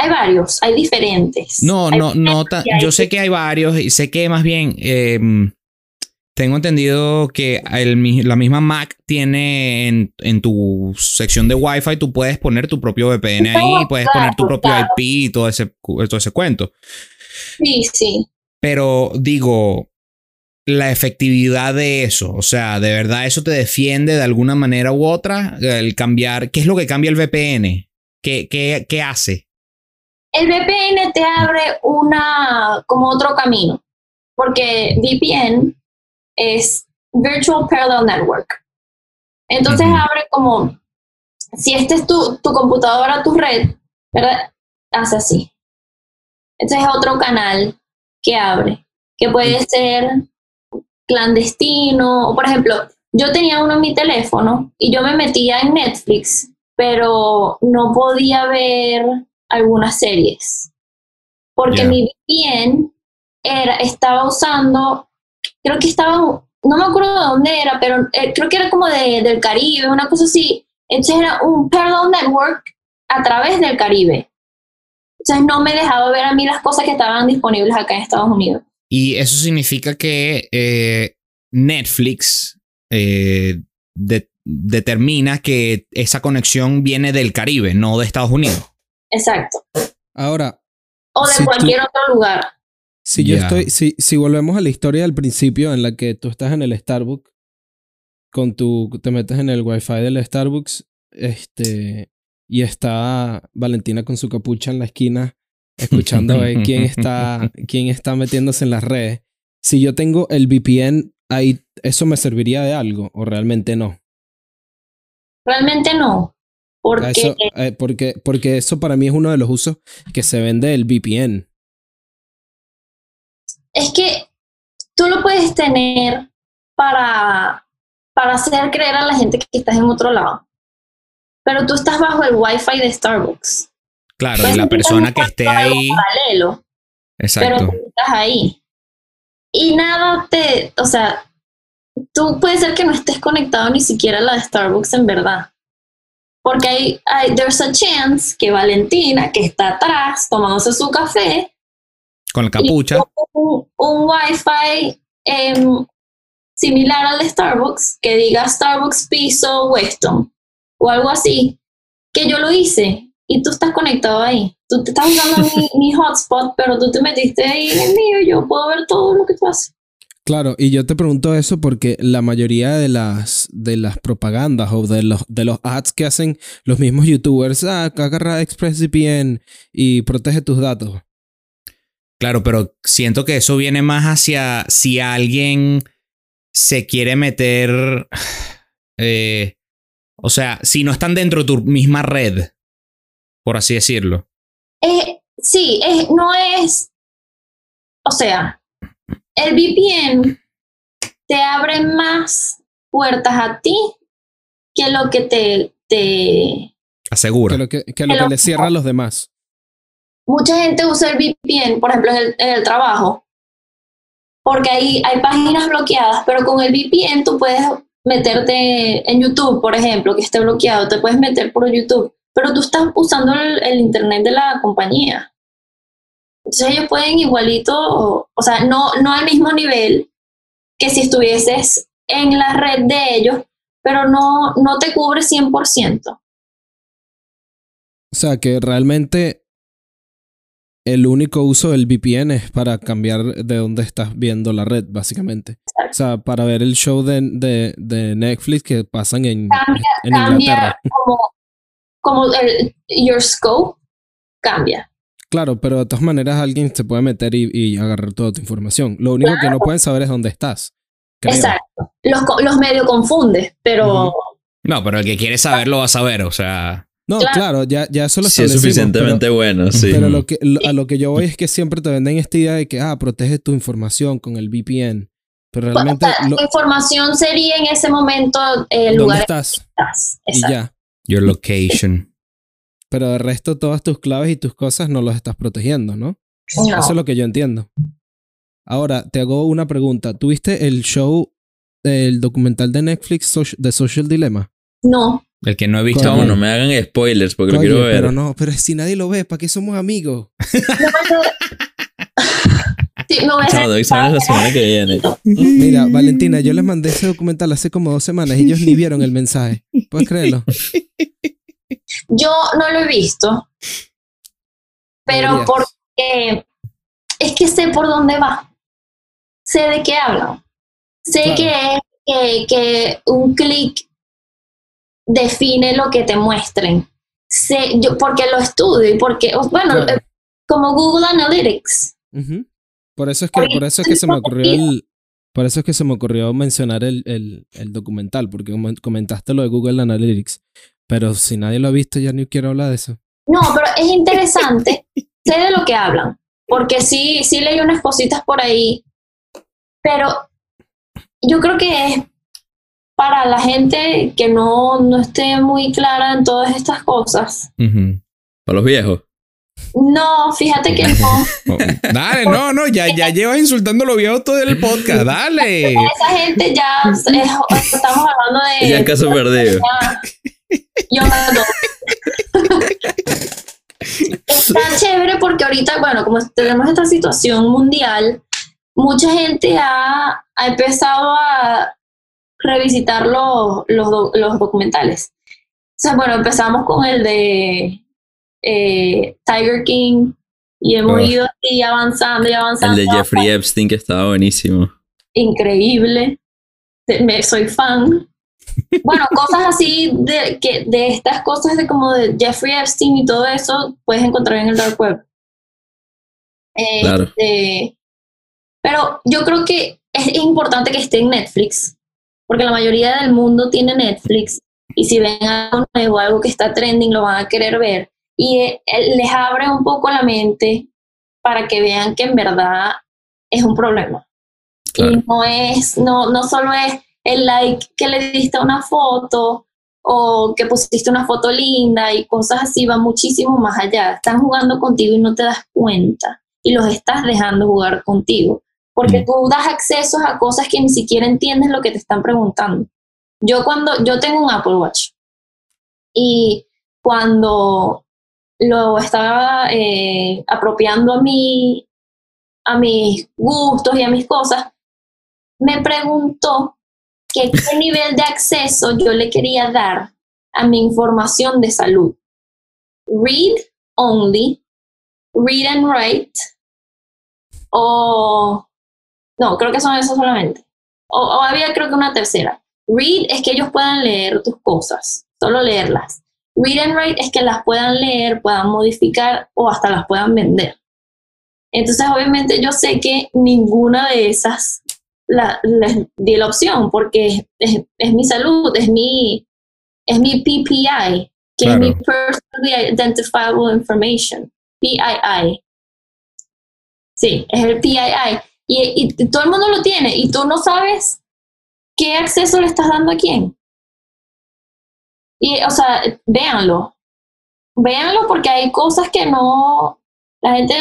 Hay varios, hay diferentes. No, Hay no, no. yo sé que hay varios y sé que más bien eh, tengo entendido que el la misma Mac tiene en, en tu sección de Wi-Fi, tú puedes poner tu propio VPN ahí, puedes poner tu propio. IP y todo ese, todo ese cuento. Sí, sí. Pero digo, la efectividad de eso, o sea, ¿de verdad eso te defiende de alguna manera u otra? El cambiar, ¿qué es lo que cambia el VPN? ¿Qué, qué, qué hace? El VPN te abre una como otro camino, porque VPN es Virtual Parallel Network. Entonces abre como, si este es tu, tu computadora, tu red, ¿verdad? Hace así. Entonces es otro canal que abre, que puede ser clandestino, o por ejemplo, yo tenía uno en mi teléfono y yo me metía en Netflix, pero no podía ver algunas series. Porque mi VPN era, estaba usando, creo que estaba, no me acuerdo de dónde era, pero eh, creo que era como de, del Caribe, una cosa así. Entonces era un parallel network a través del Caribe. Entonces no me dejaba ver a mí las cosas que estaban disponibles acá en Estados Unidos. Y eso significa que eh, Netflix eh, de- determina que esa conexión viene del Caribe, no de Estados Unidos. Exacto. Ahora, O de Si tú- cualquier otro lugar. si yo estoy, si, si volvemos a la historia del principio en la que tú estás en el Starbucks, con tu, te metes en el wifi del Starbucks, este, y está Valentina con su capucha en la esquina, escuchando a ver quién está, quién está metiéndose en las redes. Si yo tengo el VPN ahí, ¿eso me serviría de algo o realmente no? Realmente no. Porque Eso, eh, porque, porque eso para mí es uno de los usos que se vende el VPN. es que tú lo puedes tener para, para hacer creer a la gente que estás en otro lado. Pero tú estás bajo el wifi de Starbucks. Claro, Pues y la persona que esté ahí. Paralelo, pero Exacto. tú estás ahí. Y nada te, o sea, tú puede ser que no estés conectado ni siquiera a la de Starbucks en verdad. Porque hay, hay, there's a chance que Valentina, que está atrás tomándose su café, Con la capucha. un, un Wi-Fi em, similar al de Starbucks, que diga Starbucks piso Weston o algo así, que yo lo hice y tú estás conectado ahí. Tú te estás usando mi, mi hotspot, pero tú te metiste ahí en el mío y yo puedo ver todo lo que tú haces. Claro, y yo te pregunto eso porque la mayoría de las, de las propagandas o de los, de los ads que hacen los mismos youtubers, ah, agarra ExpressVPN y protege tus datos. Claro, pero siento que eso viene más hacia si alguien se quiere meter. eh, o sea, si no están dentro de tu misma red, por así decirlo. Eh, sí, es, no es, o sea, el VPN te abre más puertas a ti que lo que te, te, Asegura. Que lo que, que, lo que le cierra a los demás. mucha gente usa el VPN, por ejemplo, en el, en el trabajo, porque ahí hay páginas bloqueadas, pero con el VPN tú puedes meterte en YouTube, por ejemplo, que esté bloqueado, te puedes meter por YouTube, pero tú estás usando el, internet de la compañía. Entonces ellos pueden igualito, o, o sea, no, no al mismo nivel que si estuvieses en la red de ellos, pero no, no te cubre 100%. O sea, que realmente el único uso del VPN es para cambiar de dónde estás viendo la red, básicamente. O sea, para ver el show de, de, de Netflix que pasan en, Cambia- en cambia Inglaterra. como, como el, your scope cambia. Claro, pero de todas maneras alguien se puede meter y, y agarrar toda tu información. Lo único que no pueden saber es dónde estás. creo. Exacto. Los, los medio confundes, pero. No, pero el que quiere saber lo va a saber. O sea, No, Claro. claro, ya, ya eso lo Si es suficientemente pero- bueno, sí. Pero lo que, lo- a lo que yo voy es que siempre te venden esta idea de que, ah, protege tu información con el VPN. Pero realmente, o sea, lo- la información sería en ese momento el ¿dónde lugar estás? que estás. Y Exacto. ya. your location. Pero de resto, todas tus claves y tus cosas no los estás protegiendo, ¿no? No. Eso es lo que yo entiendo. Ahora, te hago una pregunta. ¿Tuviste el show, el documental de Netflix de Social Dilemma? No. El que no he visto. No, aún. no me hagan spoilers porque lo quiero ver. pero no, pero si nadie lo ve, ¿para qué somos amigos? Sí, Chamo, hacer- doy exámenes la semana que viene. Mira, Valentina, yo les mandé ese documental hace como dos semanas y ellos ni vieron el mensaje. ¿Puedes creerlo? Yo no lo he visto, pero porque es que sé por dónde va. Sé de qué hablan. Sé Claro. que, que, que un clic define lo que te muestren. Yo, porque lo estudio y porque, bueno, Claro. eh, como Google Analytics. Por eso es que, por eso es que se me ocurrió el, Por eso es que se me ocurrió mencionar el, el, el documental, porque comentaste lo de Google Analytics. Pero si nadie lo ha visto, ya ni quiero hablar de eso. No, pero es interesante. sé de lo que hablan. Porque sí, sí leí unas cositas por ahí. Pero yo creo que es para la gente que no, no esté muy clara en todas estas cosas. Ujú. Para los viejos. No, fíjate que no. Oh, Dale, no, no, ya, ya llevas insultando a los viejos todo el podcast. Dale. Esa gente ya es- estamos hablando de. Ya caso perdido. Ya. Yo no. Está chévere porque ahorita, bueno, como tenemos esta situación mundial, mucha gente ha, ha empezado a revisitar los, los, los documentales. O sea, bueno, empezamos con el de eh, Tiger King y hemos Oh. ido así avanzando y El avanzando. de Jeffrey Epstein que estaba buenísimo. increíble. Me, soy fan. Bueno, cosas así de, que, de estas cosas de como de Jeffrey Epstein y todo eso puedes encontrar en el dark web. Eh, Claro. este, pero yo creo que es importante que esté en Netflix, porque la mayoría del mundo tiene Netflix y si ven algo nuevo, algo que está trending, lo van a querer ver. Y eh, les abre un poco la mente para que vean que en verdad es un problema. Claro. Y no es, no, no solo es el like que le diste a una foto o que pusiste una foto linda y cosas así, va muchísimo más allá. Están jugando contigo y no te das cuenta y los estás dejando jugar contigo. Porque Mm. tú das accesos a cosas que ni siquiera entiendes lo que te están preguntando. Yo cuando, yo tengo un Apple Watch y cuando lo estaba eh, apropiando a mí, a mis gustos y a mis cosas, me preguntó que qué nivel de acceso yo le quería dar a mi información de salud. Read only, read and write, o no, creo que son esos solamente. O, o había creo que una tercera. Read es que ellos puedan leer tus cosas, solo leerlas. Read and write es que las puedan leer, puedan modificar o hasta las puedan vender. Entonces, obviamente, yo sé que ninguna de esas la, les di la opción porque es, es- es mi salud, es mi, es mi PPI, que Claro. es mi Personally Identifiable Information, PII. Sí, es el PII. Y, y todo el mundo lo tiene y tú no sabes qué acceso le estás dando a quién. Y, o sea, véanlo. Véanlo porque hay cosas que no. La gente.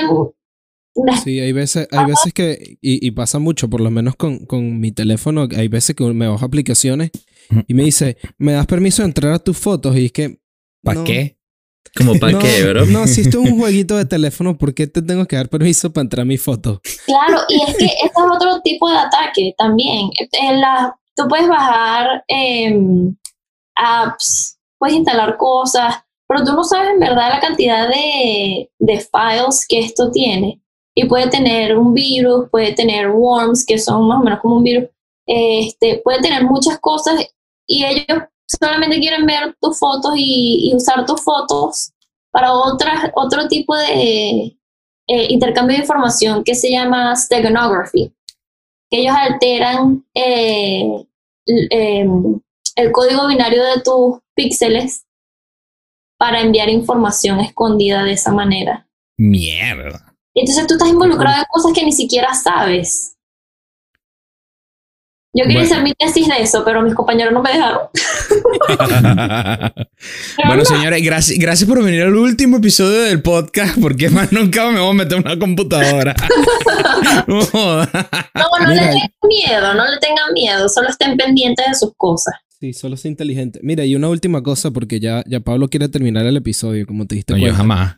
Sí, hay veces, hay veces que, y, y pasa mucho, por lo menos con, con mi teléfono, hay veces que me bajo aplicaciones y me dice, ¿me das permiso de entrar a tus fotos? Y es que... ¿Para no, qué? Como para no, qué, bro. No, si esto es un jueguito de teléfono, ¿por qué te tengo que dar permiso para entrar a mi foto? Claro, y es que ese es otro tipo de ataque también. En la, tú puedes bajar em, apps, puedes instalar cosas, pero tú no sabes en verdad la cantidad de, de files que esto tiene. Y puede tener un virus, puede tener worms, que son más o menos como un virus. Este, puede tener muchas cosas y ellos solamente quieren ver tus fotos y, y usar tus fotos para otras, otro tipo de, eh, intercambio de información que se llama steganography, que ellos alteran eh, em, el código binario de tus píxeles para enviar información escondida de esa manera. Mierda. Entonces tú estás involucrado en cosas que ni siquiera sabes. Yo quería Bueno. hacer mi tesis de eso, pero mis compañeros no me dejaron. Bueno, no, señores, gracias, gracias por venir al último episodio del podcast, porque más nunca me voy a meter en una computadora. No no, le tengan miedo, no le tengan miedo, solo estén pendientes de sus cosas. Sí, solo es inteligente. Mira, y una última cosa, porque ya, ya Pablo quiere terminar el episodio, como te diste No, yo jamás.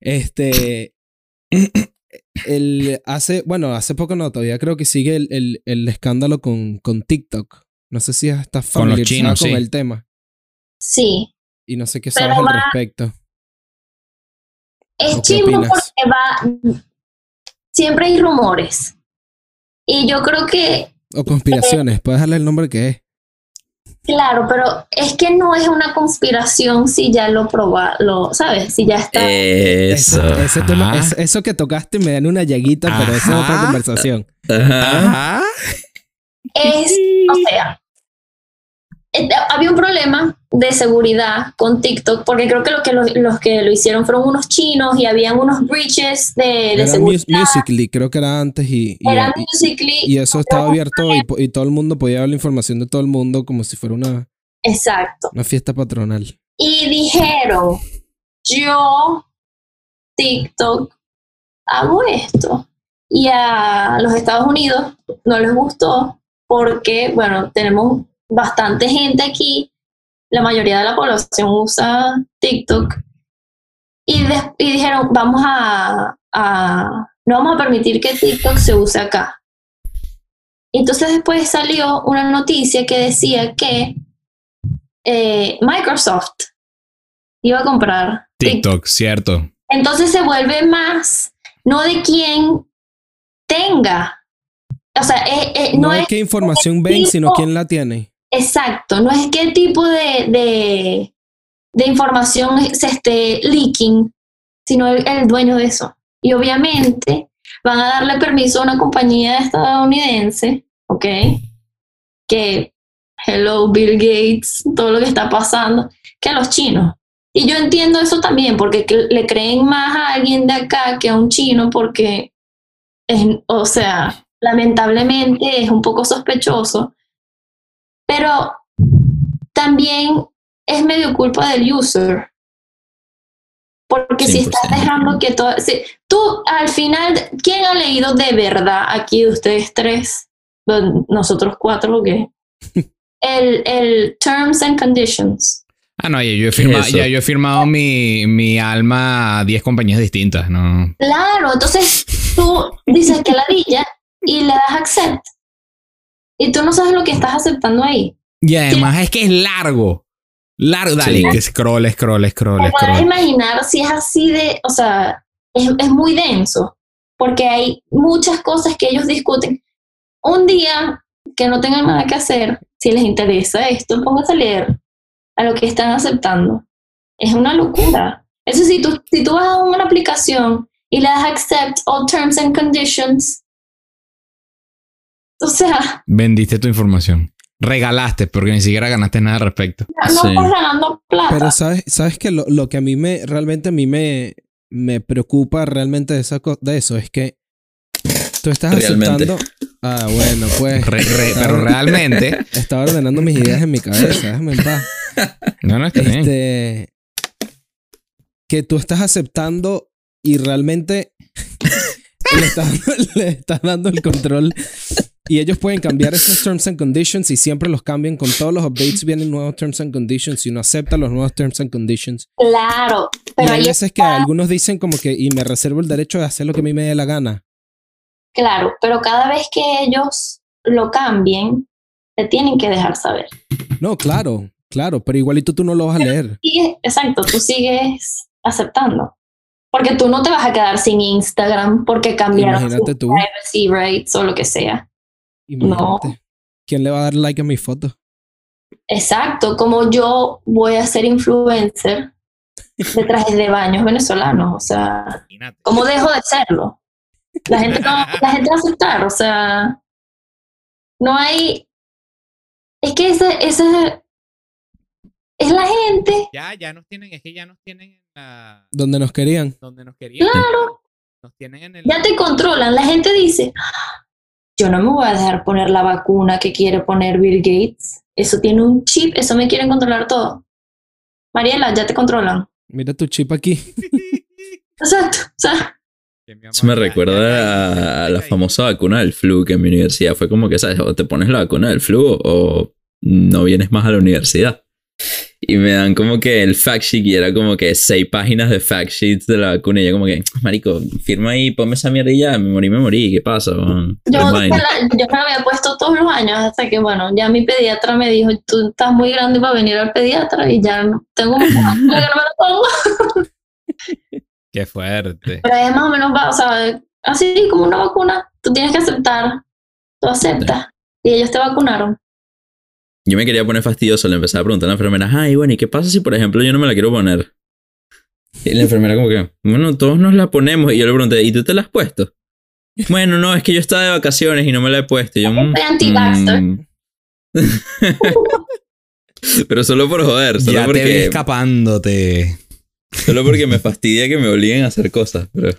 Este. el, hace, bueno, hace poco no, todavía creo que sigue el, el, el escándalo con, con TikTok. No sé si estás Con familiarizado con sí. el tema. Sí, Y no sé qué Pero sabes al respecto. Es ¿O qué chimbo porque va. Siempre hay rumores. Y yo creo que, O conspiraciones, puedes darle el nombre que es. Claro, pero es que no es una conspiración si ya lo proba, lo, ¿sabes? Si ya está. Eso. Ese, ese tema, Ajá. es- eso que tocaste me dan una llaguita, pero esa es otra conversación. Ajá. Ajá. es, o sea, había un problema de seguridad con TikTok, porque creo que, lo que los, los que lo hicieron fueron unos chinos y habían unos breaches de, seguridad. Musically, creo que era antes y, y, Era y- Musical.ly. y eso estaba abierto y, y todo el mundo podía ver la información de todo el mundo como si fuera una, Exacto. una fiesta patronal. Y dijeron, yo, TikTok, hago esto. Y a los Estados Unidos no les gustó porque, bueno, tenemos bastante gente aquí, la mayoría de la población usa TikTok. Y, des- y dijeron, vamos a, a- no vamos a permitir que TikTok se use acá. Entonces después salió una noticia que decía que eh, Microsoft iba a comprar TikTok, cierto. Entonces se vuelve más, no de quien tenga. O sea, eh, eh, No, no, es qué información ven, sino quién la tiene. Exacto, no es qué tipo de, de, información se esté leaking, sino el, dueño de eso. Y obviamente van a darle permiso a una compañía estadounidense, ¿ok? Que, hello Bill Gates, todo lo que está pasando, que a los chinos. Y yo entiendo eso también, porque que le creen más a alguien de acá que a un chino, porque, o sea, lamentablemente es un poco sospechoso, pero también es medio culpa del user. Porque si estás 100%. dejando que todo... si- tú, al final, ¿quién ha leído de verdad aquí de ustedes tres? Nosotros cuatro, ¿o qué? El, el Terms and Conditions. Ah, no, ya yo he ¿Qué es firmado, ya yo he firmado mi, mi alma a 10 compañías distintas, ¿no? Claro, entonces tú dices que ladilla y le das accept. Y tú no sabes lo que estás aceptando ahí. Y además es que es largo. Largo, dale, Sí. scroll, scroll, scroll, Te puedes scroll. imaginar si es así de, o sea, es, es muy denso, porque hay muchas cosas que ellos discuten. Un día que no tengan nada que hacer, si les interesa esto, pónganse a leer a lo que están aceptando. Es una locura. Eso si tú, si tú vas a una aplicación y le das accept all terms and conditions, o sea, Vendiste tu información. Regalaste, porque ni siquiera ganaste nada al respecto. no Sí. estás ganando plata. Pero sabes, sabes que lo, lo que a mí me, realmente a mí me, me preocupa realmente de, esa de eso es que tú estás Realmente. aceptando... Ah, bueno, pues... Re- re- pero realmente. Estaba ordenando mis ideas en mi cabeza, déjame en paz. No, no está bien. Este, que tú estás aceptando y realmente le estás, le estás dando el control y ellos pueden cambiar esos terms and conditions y siempre los cambian con todos los updates vienen nuevos terms and conditions y uno acepta los nuevos terms and conditions Claro, y pero hay ahí veces que está- algunos dicen como que y me reservo el derecho de hacer lo que a mí me dé la gana Claro, pero cada vez que ellos lo cambien, te tienen que dejar saber. no claro claro pero igualito tú no lo vas a leer Sigue- exacto, tú sigues aceptando. Porque tú no te vas a quedar sin Instagram porque cambiaron sus tú. privacy rates o lo que sea. Imagínate. quién le va a dar like a mi foto Exacto, como yo voy a ser influencer de trajes de baños venezolanos, o sea, ¿cómo dejo de serlo? La gente no, la gente va a aceptar, o sea, no hay, es que ese, ese, es la gente, Ya, ya nos tienen, es que ya nos tienen en la. donde nos querían donde nos querían. Claro. Nos tienen en el. ya te controlan, la gente dice, "Ah, yo no me voy a dejar poner la vacuna que quiere poner Bill Gates, eso tiene un chip, eso me quieren controlar todo. Mariela, ya te controlan. mira tu chip aquí Exacto, o sea, Eso me recuerda a, a la famosa vacuna del flu que en mi universidad fue como que, ¿sabes? O te pones la vacuna del flu o no vienes más a la universidad. Y me dan como que el fact sheet y era como que seis páginas de fact sheets de la vacuna y yo como que, marico, firma ahí, ponme esa mierda y ya, me morí, me morí, ¿qué pasa? man? yo, me la, yo me la había puesto todos los años hasta que, bueno, ya mi pediatra me dijo, tú estás muy grande para venir al pediatra y ya tengo más que no me la pongo. Qué fuerte. Pero es más o menos, va, o sea, así como una vacuna, tú tienes que aceptar, tú aceptas y ellos te vacunaron. Yo me quería poner fastidioso, le empecé a preguntar a la enfermera, ay, bueno, ¿y qué pasa si por ejemplo yo no me la quiero poner? Y la enfermera como que, bueno, todos nos la ponemos. Y yo le pregunté, ¿y tú te la has puesto? Bueno, no, es que yo estaba de vacaciones y no me la he puesto. Yo, mm, mm. Pero solo por joder, solo ya te vi porque, escapándote. solo porque me fastidia que me obliguen a hacer cosas. Pero.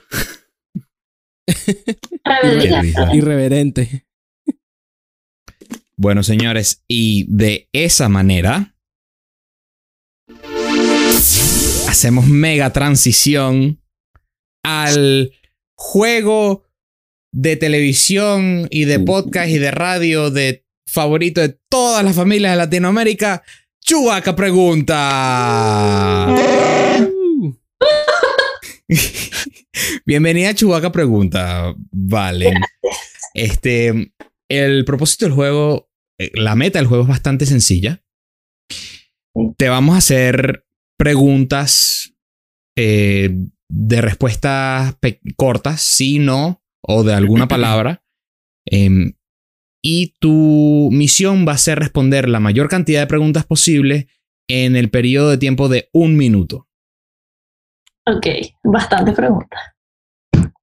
Irreverente. Bueno, señores, y de esa manera hacemos mega transición al juego de televisión y de podcast y de radio de favorito de todas las familias de Latinoamérica. Chubaca pregunta. Bienvenida a Chubaca Pregunta, Valen. Este, el propósito del juego, la meta del juego es bastante sencilla. Te vamos a hacer preguntas eh, de respuestas cortas, sí, no, o de alguna palabra. Em, y tu misión va a ser responder la mayor cantidad de preguntas posible en el periodo de tiempo de un minuto. Ok, bastante preguntas.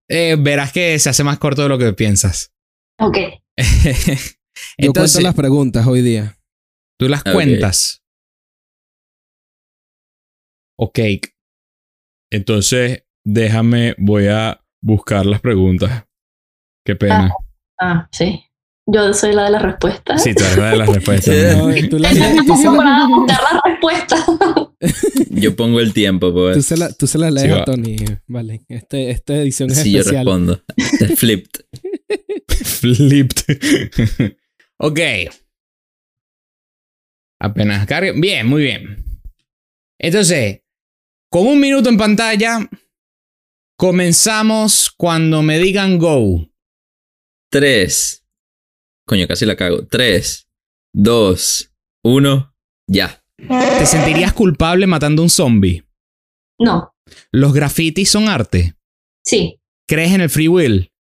Eh, verás que se hace más corto de lo que piensas. Ok, Yo Entonces, cuento las preguntas hoy día. tú las cuentas. Ok. Entonces, déjame, voy a buscar las preguntas. Qué pena. ah, sí. Yo soy la de la respuesta. Sí, tú eres la de las respuestas. Sí. tú, la- tú se la- buscar yo pongo el tiempo, tú pues. se la- tú se la lees Sí, a. Tony. Vale. Este, esta edición es yo especial. respondo. Este es flipped. Flipped. Ok. Apenas cargue. Bien, muy bien. Entonces, con un minuto en pantalla, comenzamos cuando me digan go. Tres. Coño, casi la cago. Tres, dos, uno, ya. ¿Te sentirías culpable matando a un zombie? No, ¿Los grafitis son arte? sí, ¿Crees en el free will?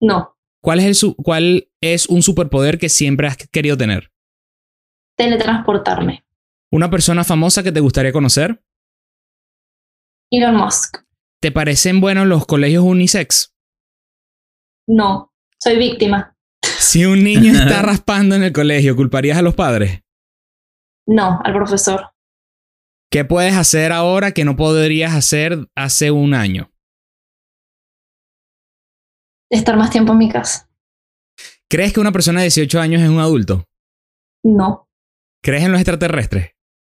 no. ¿Cuál es, el su- ¿Cuál es un superpoder que siempre has querido tener? Teletransportarme. ¿Una persona famosa que te gustaría conocer? Elon Musk. ¿Te parecen buenos los colegios unisex? No, soy víctima. Si un niño está raspando en el colegio, ¿culparías a los padres? No, al profesor. ¿Qué puedes hacer ahora que no podrías hacer hace un año? Estar más tiempo en mi casa. ¿Crees que una persona de 18 años es un adulto? No, ¿Crees en los extraterrestres?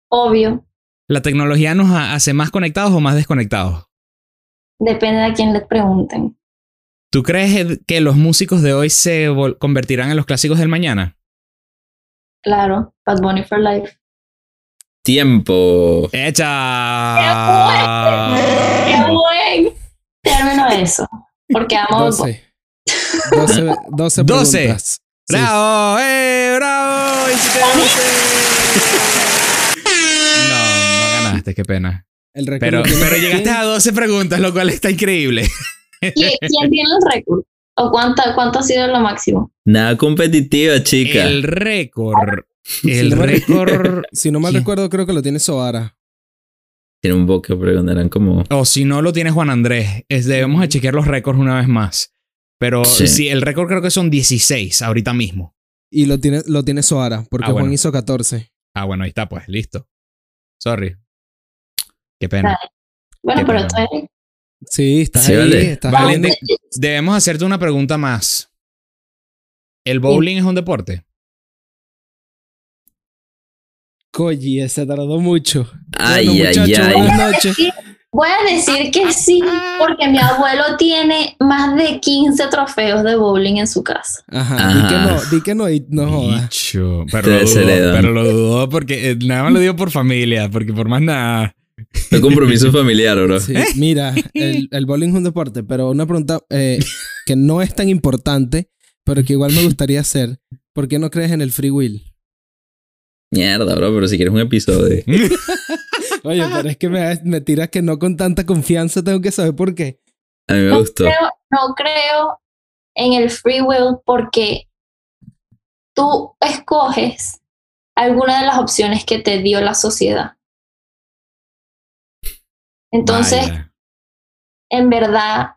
obvio. ¿La tecnología nos ha- hace más conectados o más desconectados? Depende de a quién le pregunten. ¿Tú crees que los músicos de hoy se convertirán en los clásicos del mañana? Claro, Bad Bunny for Life. Tiempo. ¡Hecha! ¡Qué buen término eso! Porque amo Bad Bunny. 12. 12, 12 12. preguntas. Sí. ¡Bravo! ¡Eh! ¡Bravo! Y si te dice- No, no ganaste, qué pena. El récord Pero, pero llegaste a 12 preguntas, lo cual está increíble. ¿Quién, tiene el récord? ¿O cuánta, cuánto ha sido lo máximo? Nada competitiva, chica. El récord. El récord. Si no mal ¿Quién? recuerdo, creo que lo tiene Soara. Tiene un boque, pero eran como. O si no lo tiene Juan Andrés. Es, debemos de chequear los récords una vez más. Pero Sí. sí. el récord creo que son 16 ahorita mismo. Y lo tiene, lo tiene Soara, porque Ah, Juan hizo 14. Ah, bueno, ahí está, pues, listo. Sorry. Qué pena. Bueno, Qué pero pena. eres- Sí, estás Sí, ahí. vale. Estás Vale, ahí. de- Debemos hacerte una pregunta más. ¿El bowling es un deporte? Coyi, se tardó mucho. Ay, Bueno, ay, ay. buenas noches. Voy a decir que sí, porque mi abuelo tiene más de 15 trofeos de bowling en su casa. Ajá, Ajá. di que no, di que no no jodas. Bicho. Pero Te lo, dudó, pero lo dudó porque eh, nada más lo dio por familia, porque por más nada. Un compromiso familiar, bro. Sí, mira, el, el bowling es un deporte, pero una pregunta eh, que no es tan importante, pero que igual me gustaría hacer. ¿Por qué no crees en el free will? Mierda, bro, pero si quieres un episodio. Oye, pero es que me, me tiras que no con tanta confianza tengo que saber por qué. A mí me No gustó. creo, no creo en el free will porque tú escoges alguna de las opciones que te dio la sociedad. Entonces, Vaya. en verdad,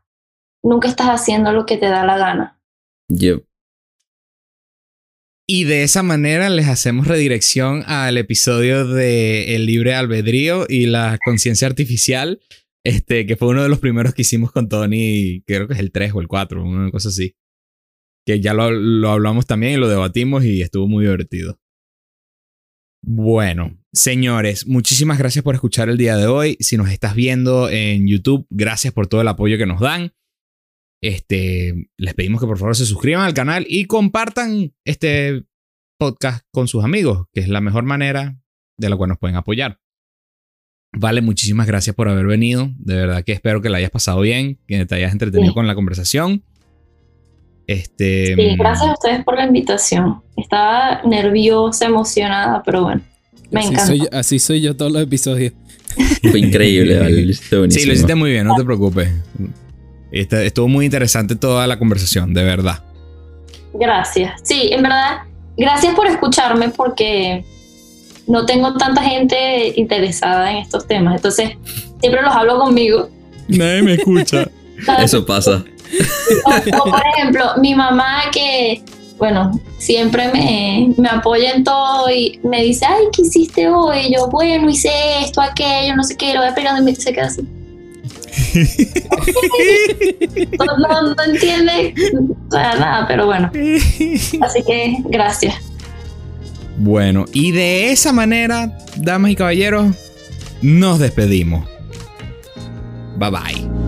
nunca estás haciendo lo que te da la gana. Yep. Y de esa manera les hacemos redirección al episodio de El libre albedrío y la conciencia artificial, este, que fue uno de los primeros que hicimos con Tony, creo que es el 3 o el 4, una cosa así. Que ya lo, lo hablamos también y lo debatimos y estuvo muy divertido. Bueno, señores, muchísimas gracias por escuchar el día de hoy. Si nos estás viendo en YouTube, gracias por todo el apoyo que nos dan. Este, les pedimos que por favor se suscriban al canal y compartan este podcast con sus amigos, que es la mejor manera de la cual nos pueden apoyar. Vale, muchísimas gracias por haber venido. De verdad que espero que la hayas pasado bien, que te hayas entretenido Sí. con la conversación. Este, Sí, gracias a ustedes por la invitación. Estaba nerviosa, emocionada, pero bueno, me así, encanta. soy, así soy yo todos los episodios. Fue increíble, ¿vale? Sí, lo hiciste muy bien, no te preocupes. Este- estuvo muy interesante toda la conversación, de verdad. Gracias. Sí, en verdad, gracias por escucharme porque no tengo tanta gente interesada en estos temas. Entonces, siempre los hablo conmigo. Nadie me escucha. Eso pasa. O, o, por ejemplo, mi mamá que, bueno, siempre me, me apoya en todo y me dice, ay, ¿qué hiciste hoy? Y yo, bueno, hice esto, aquello, no sé qué, lo voy explicando y me se queda así. No, no, no entiende sea, nada, pero bueno. Así que gracias. Bueno, y de esa manera, damas y caballeros, nos despedimos. Bye bye.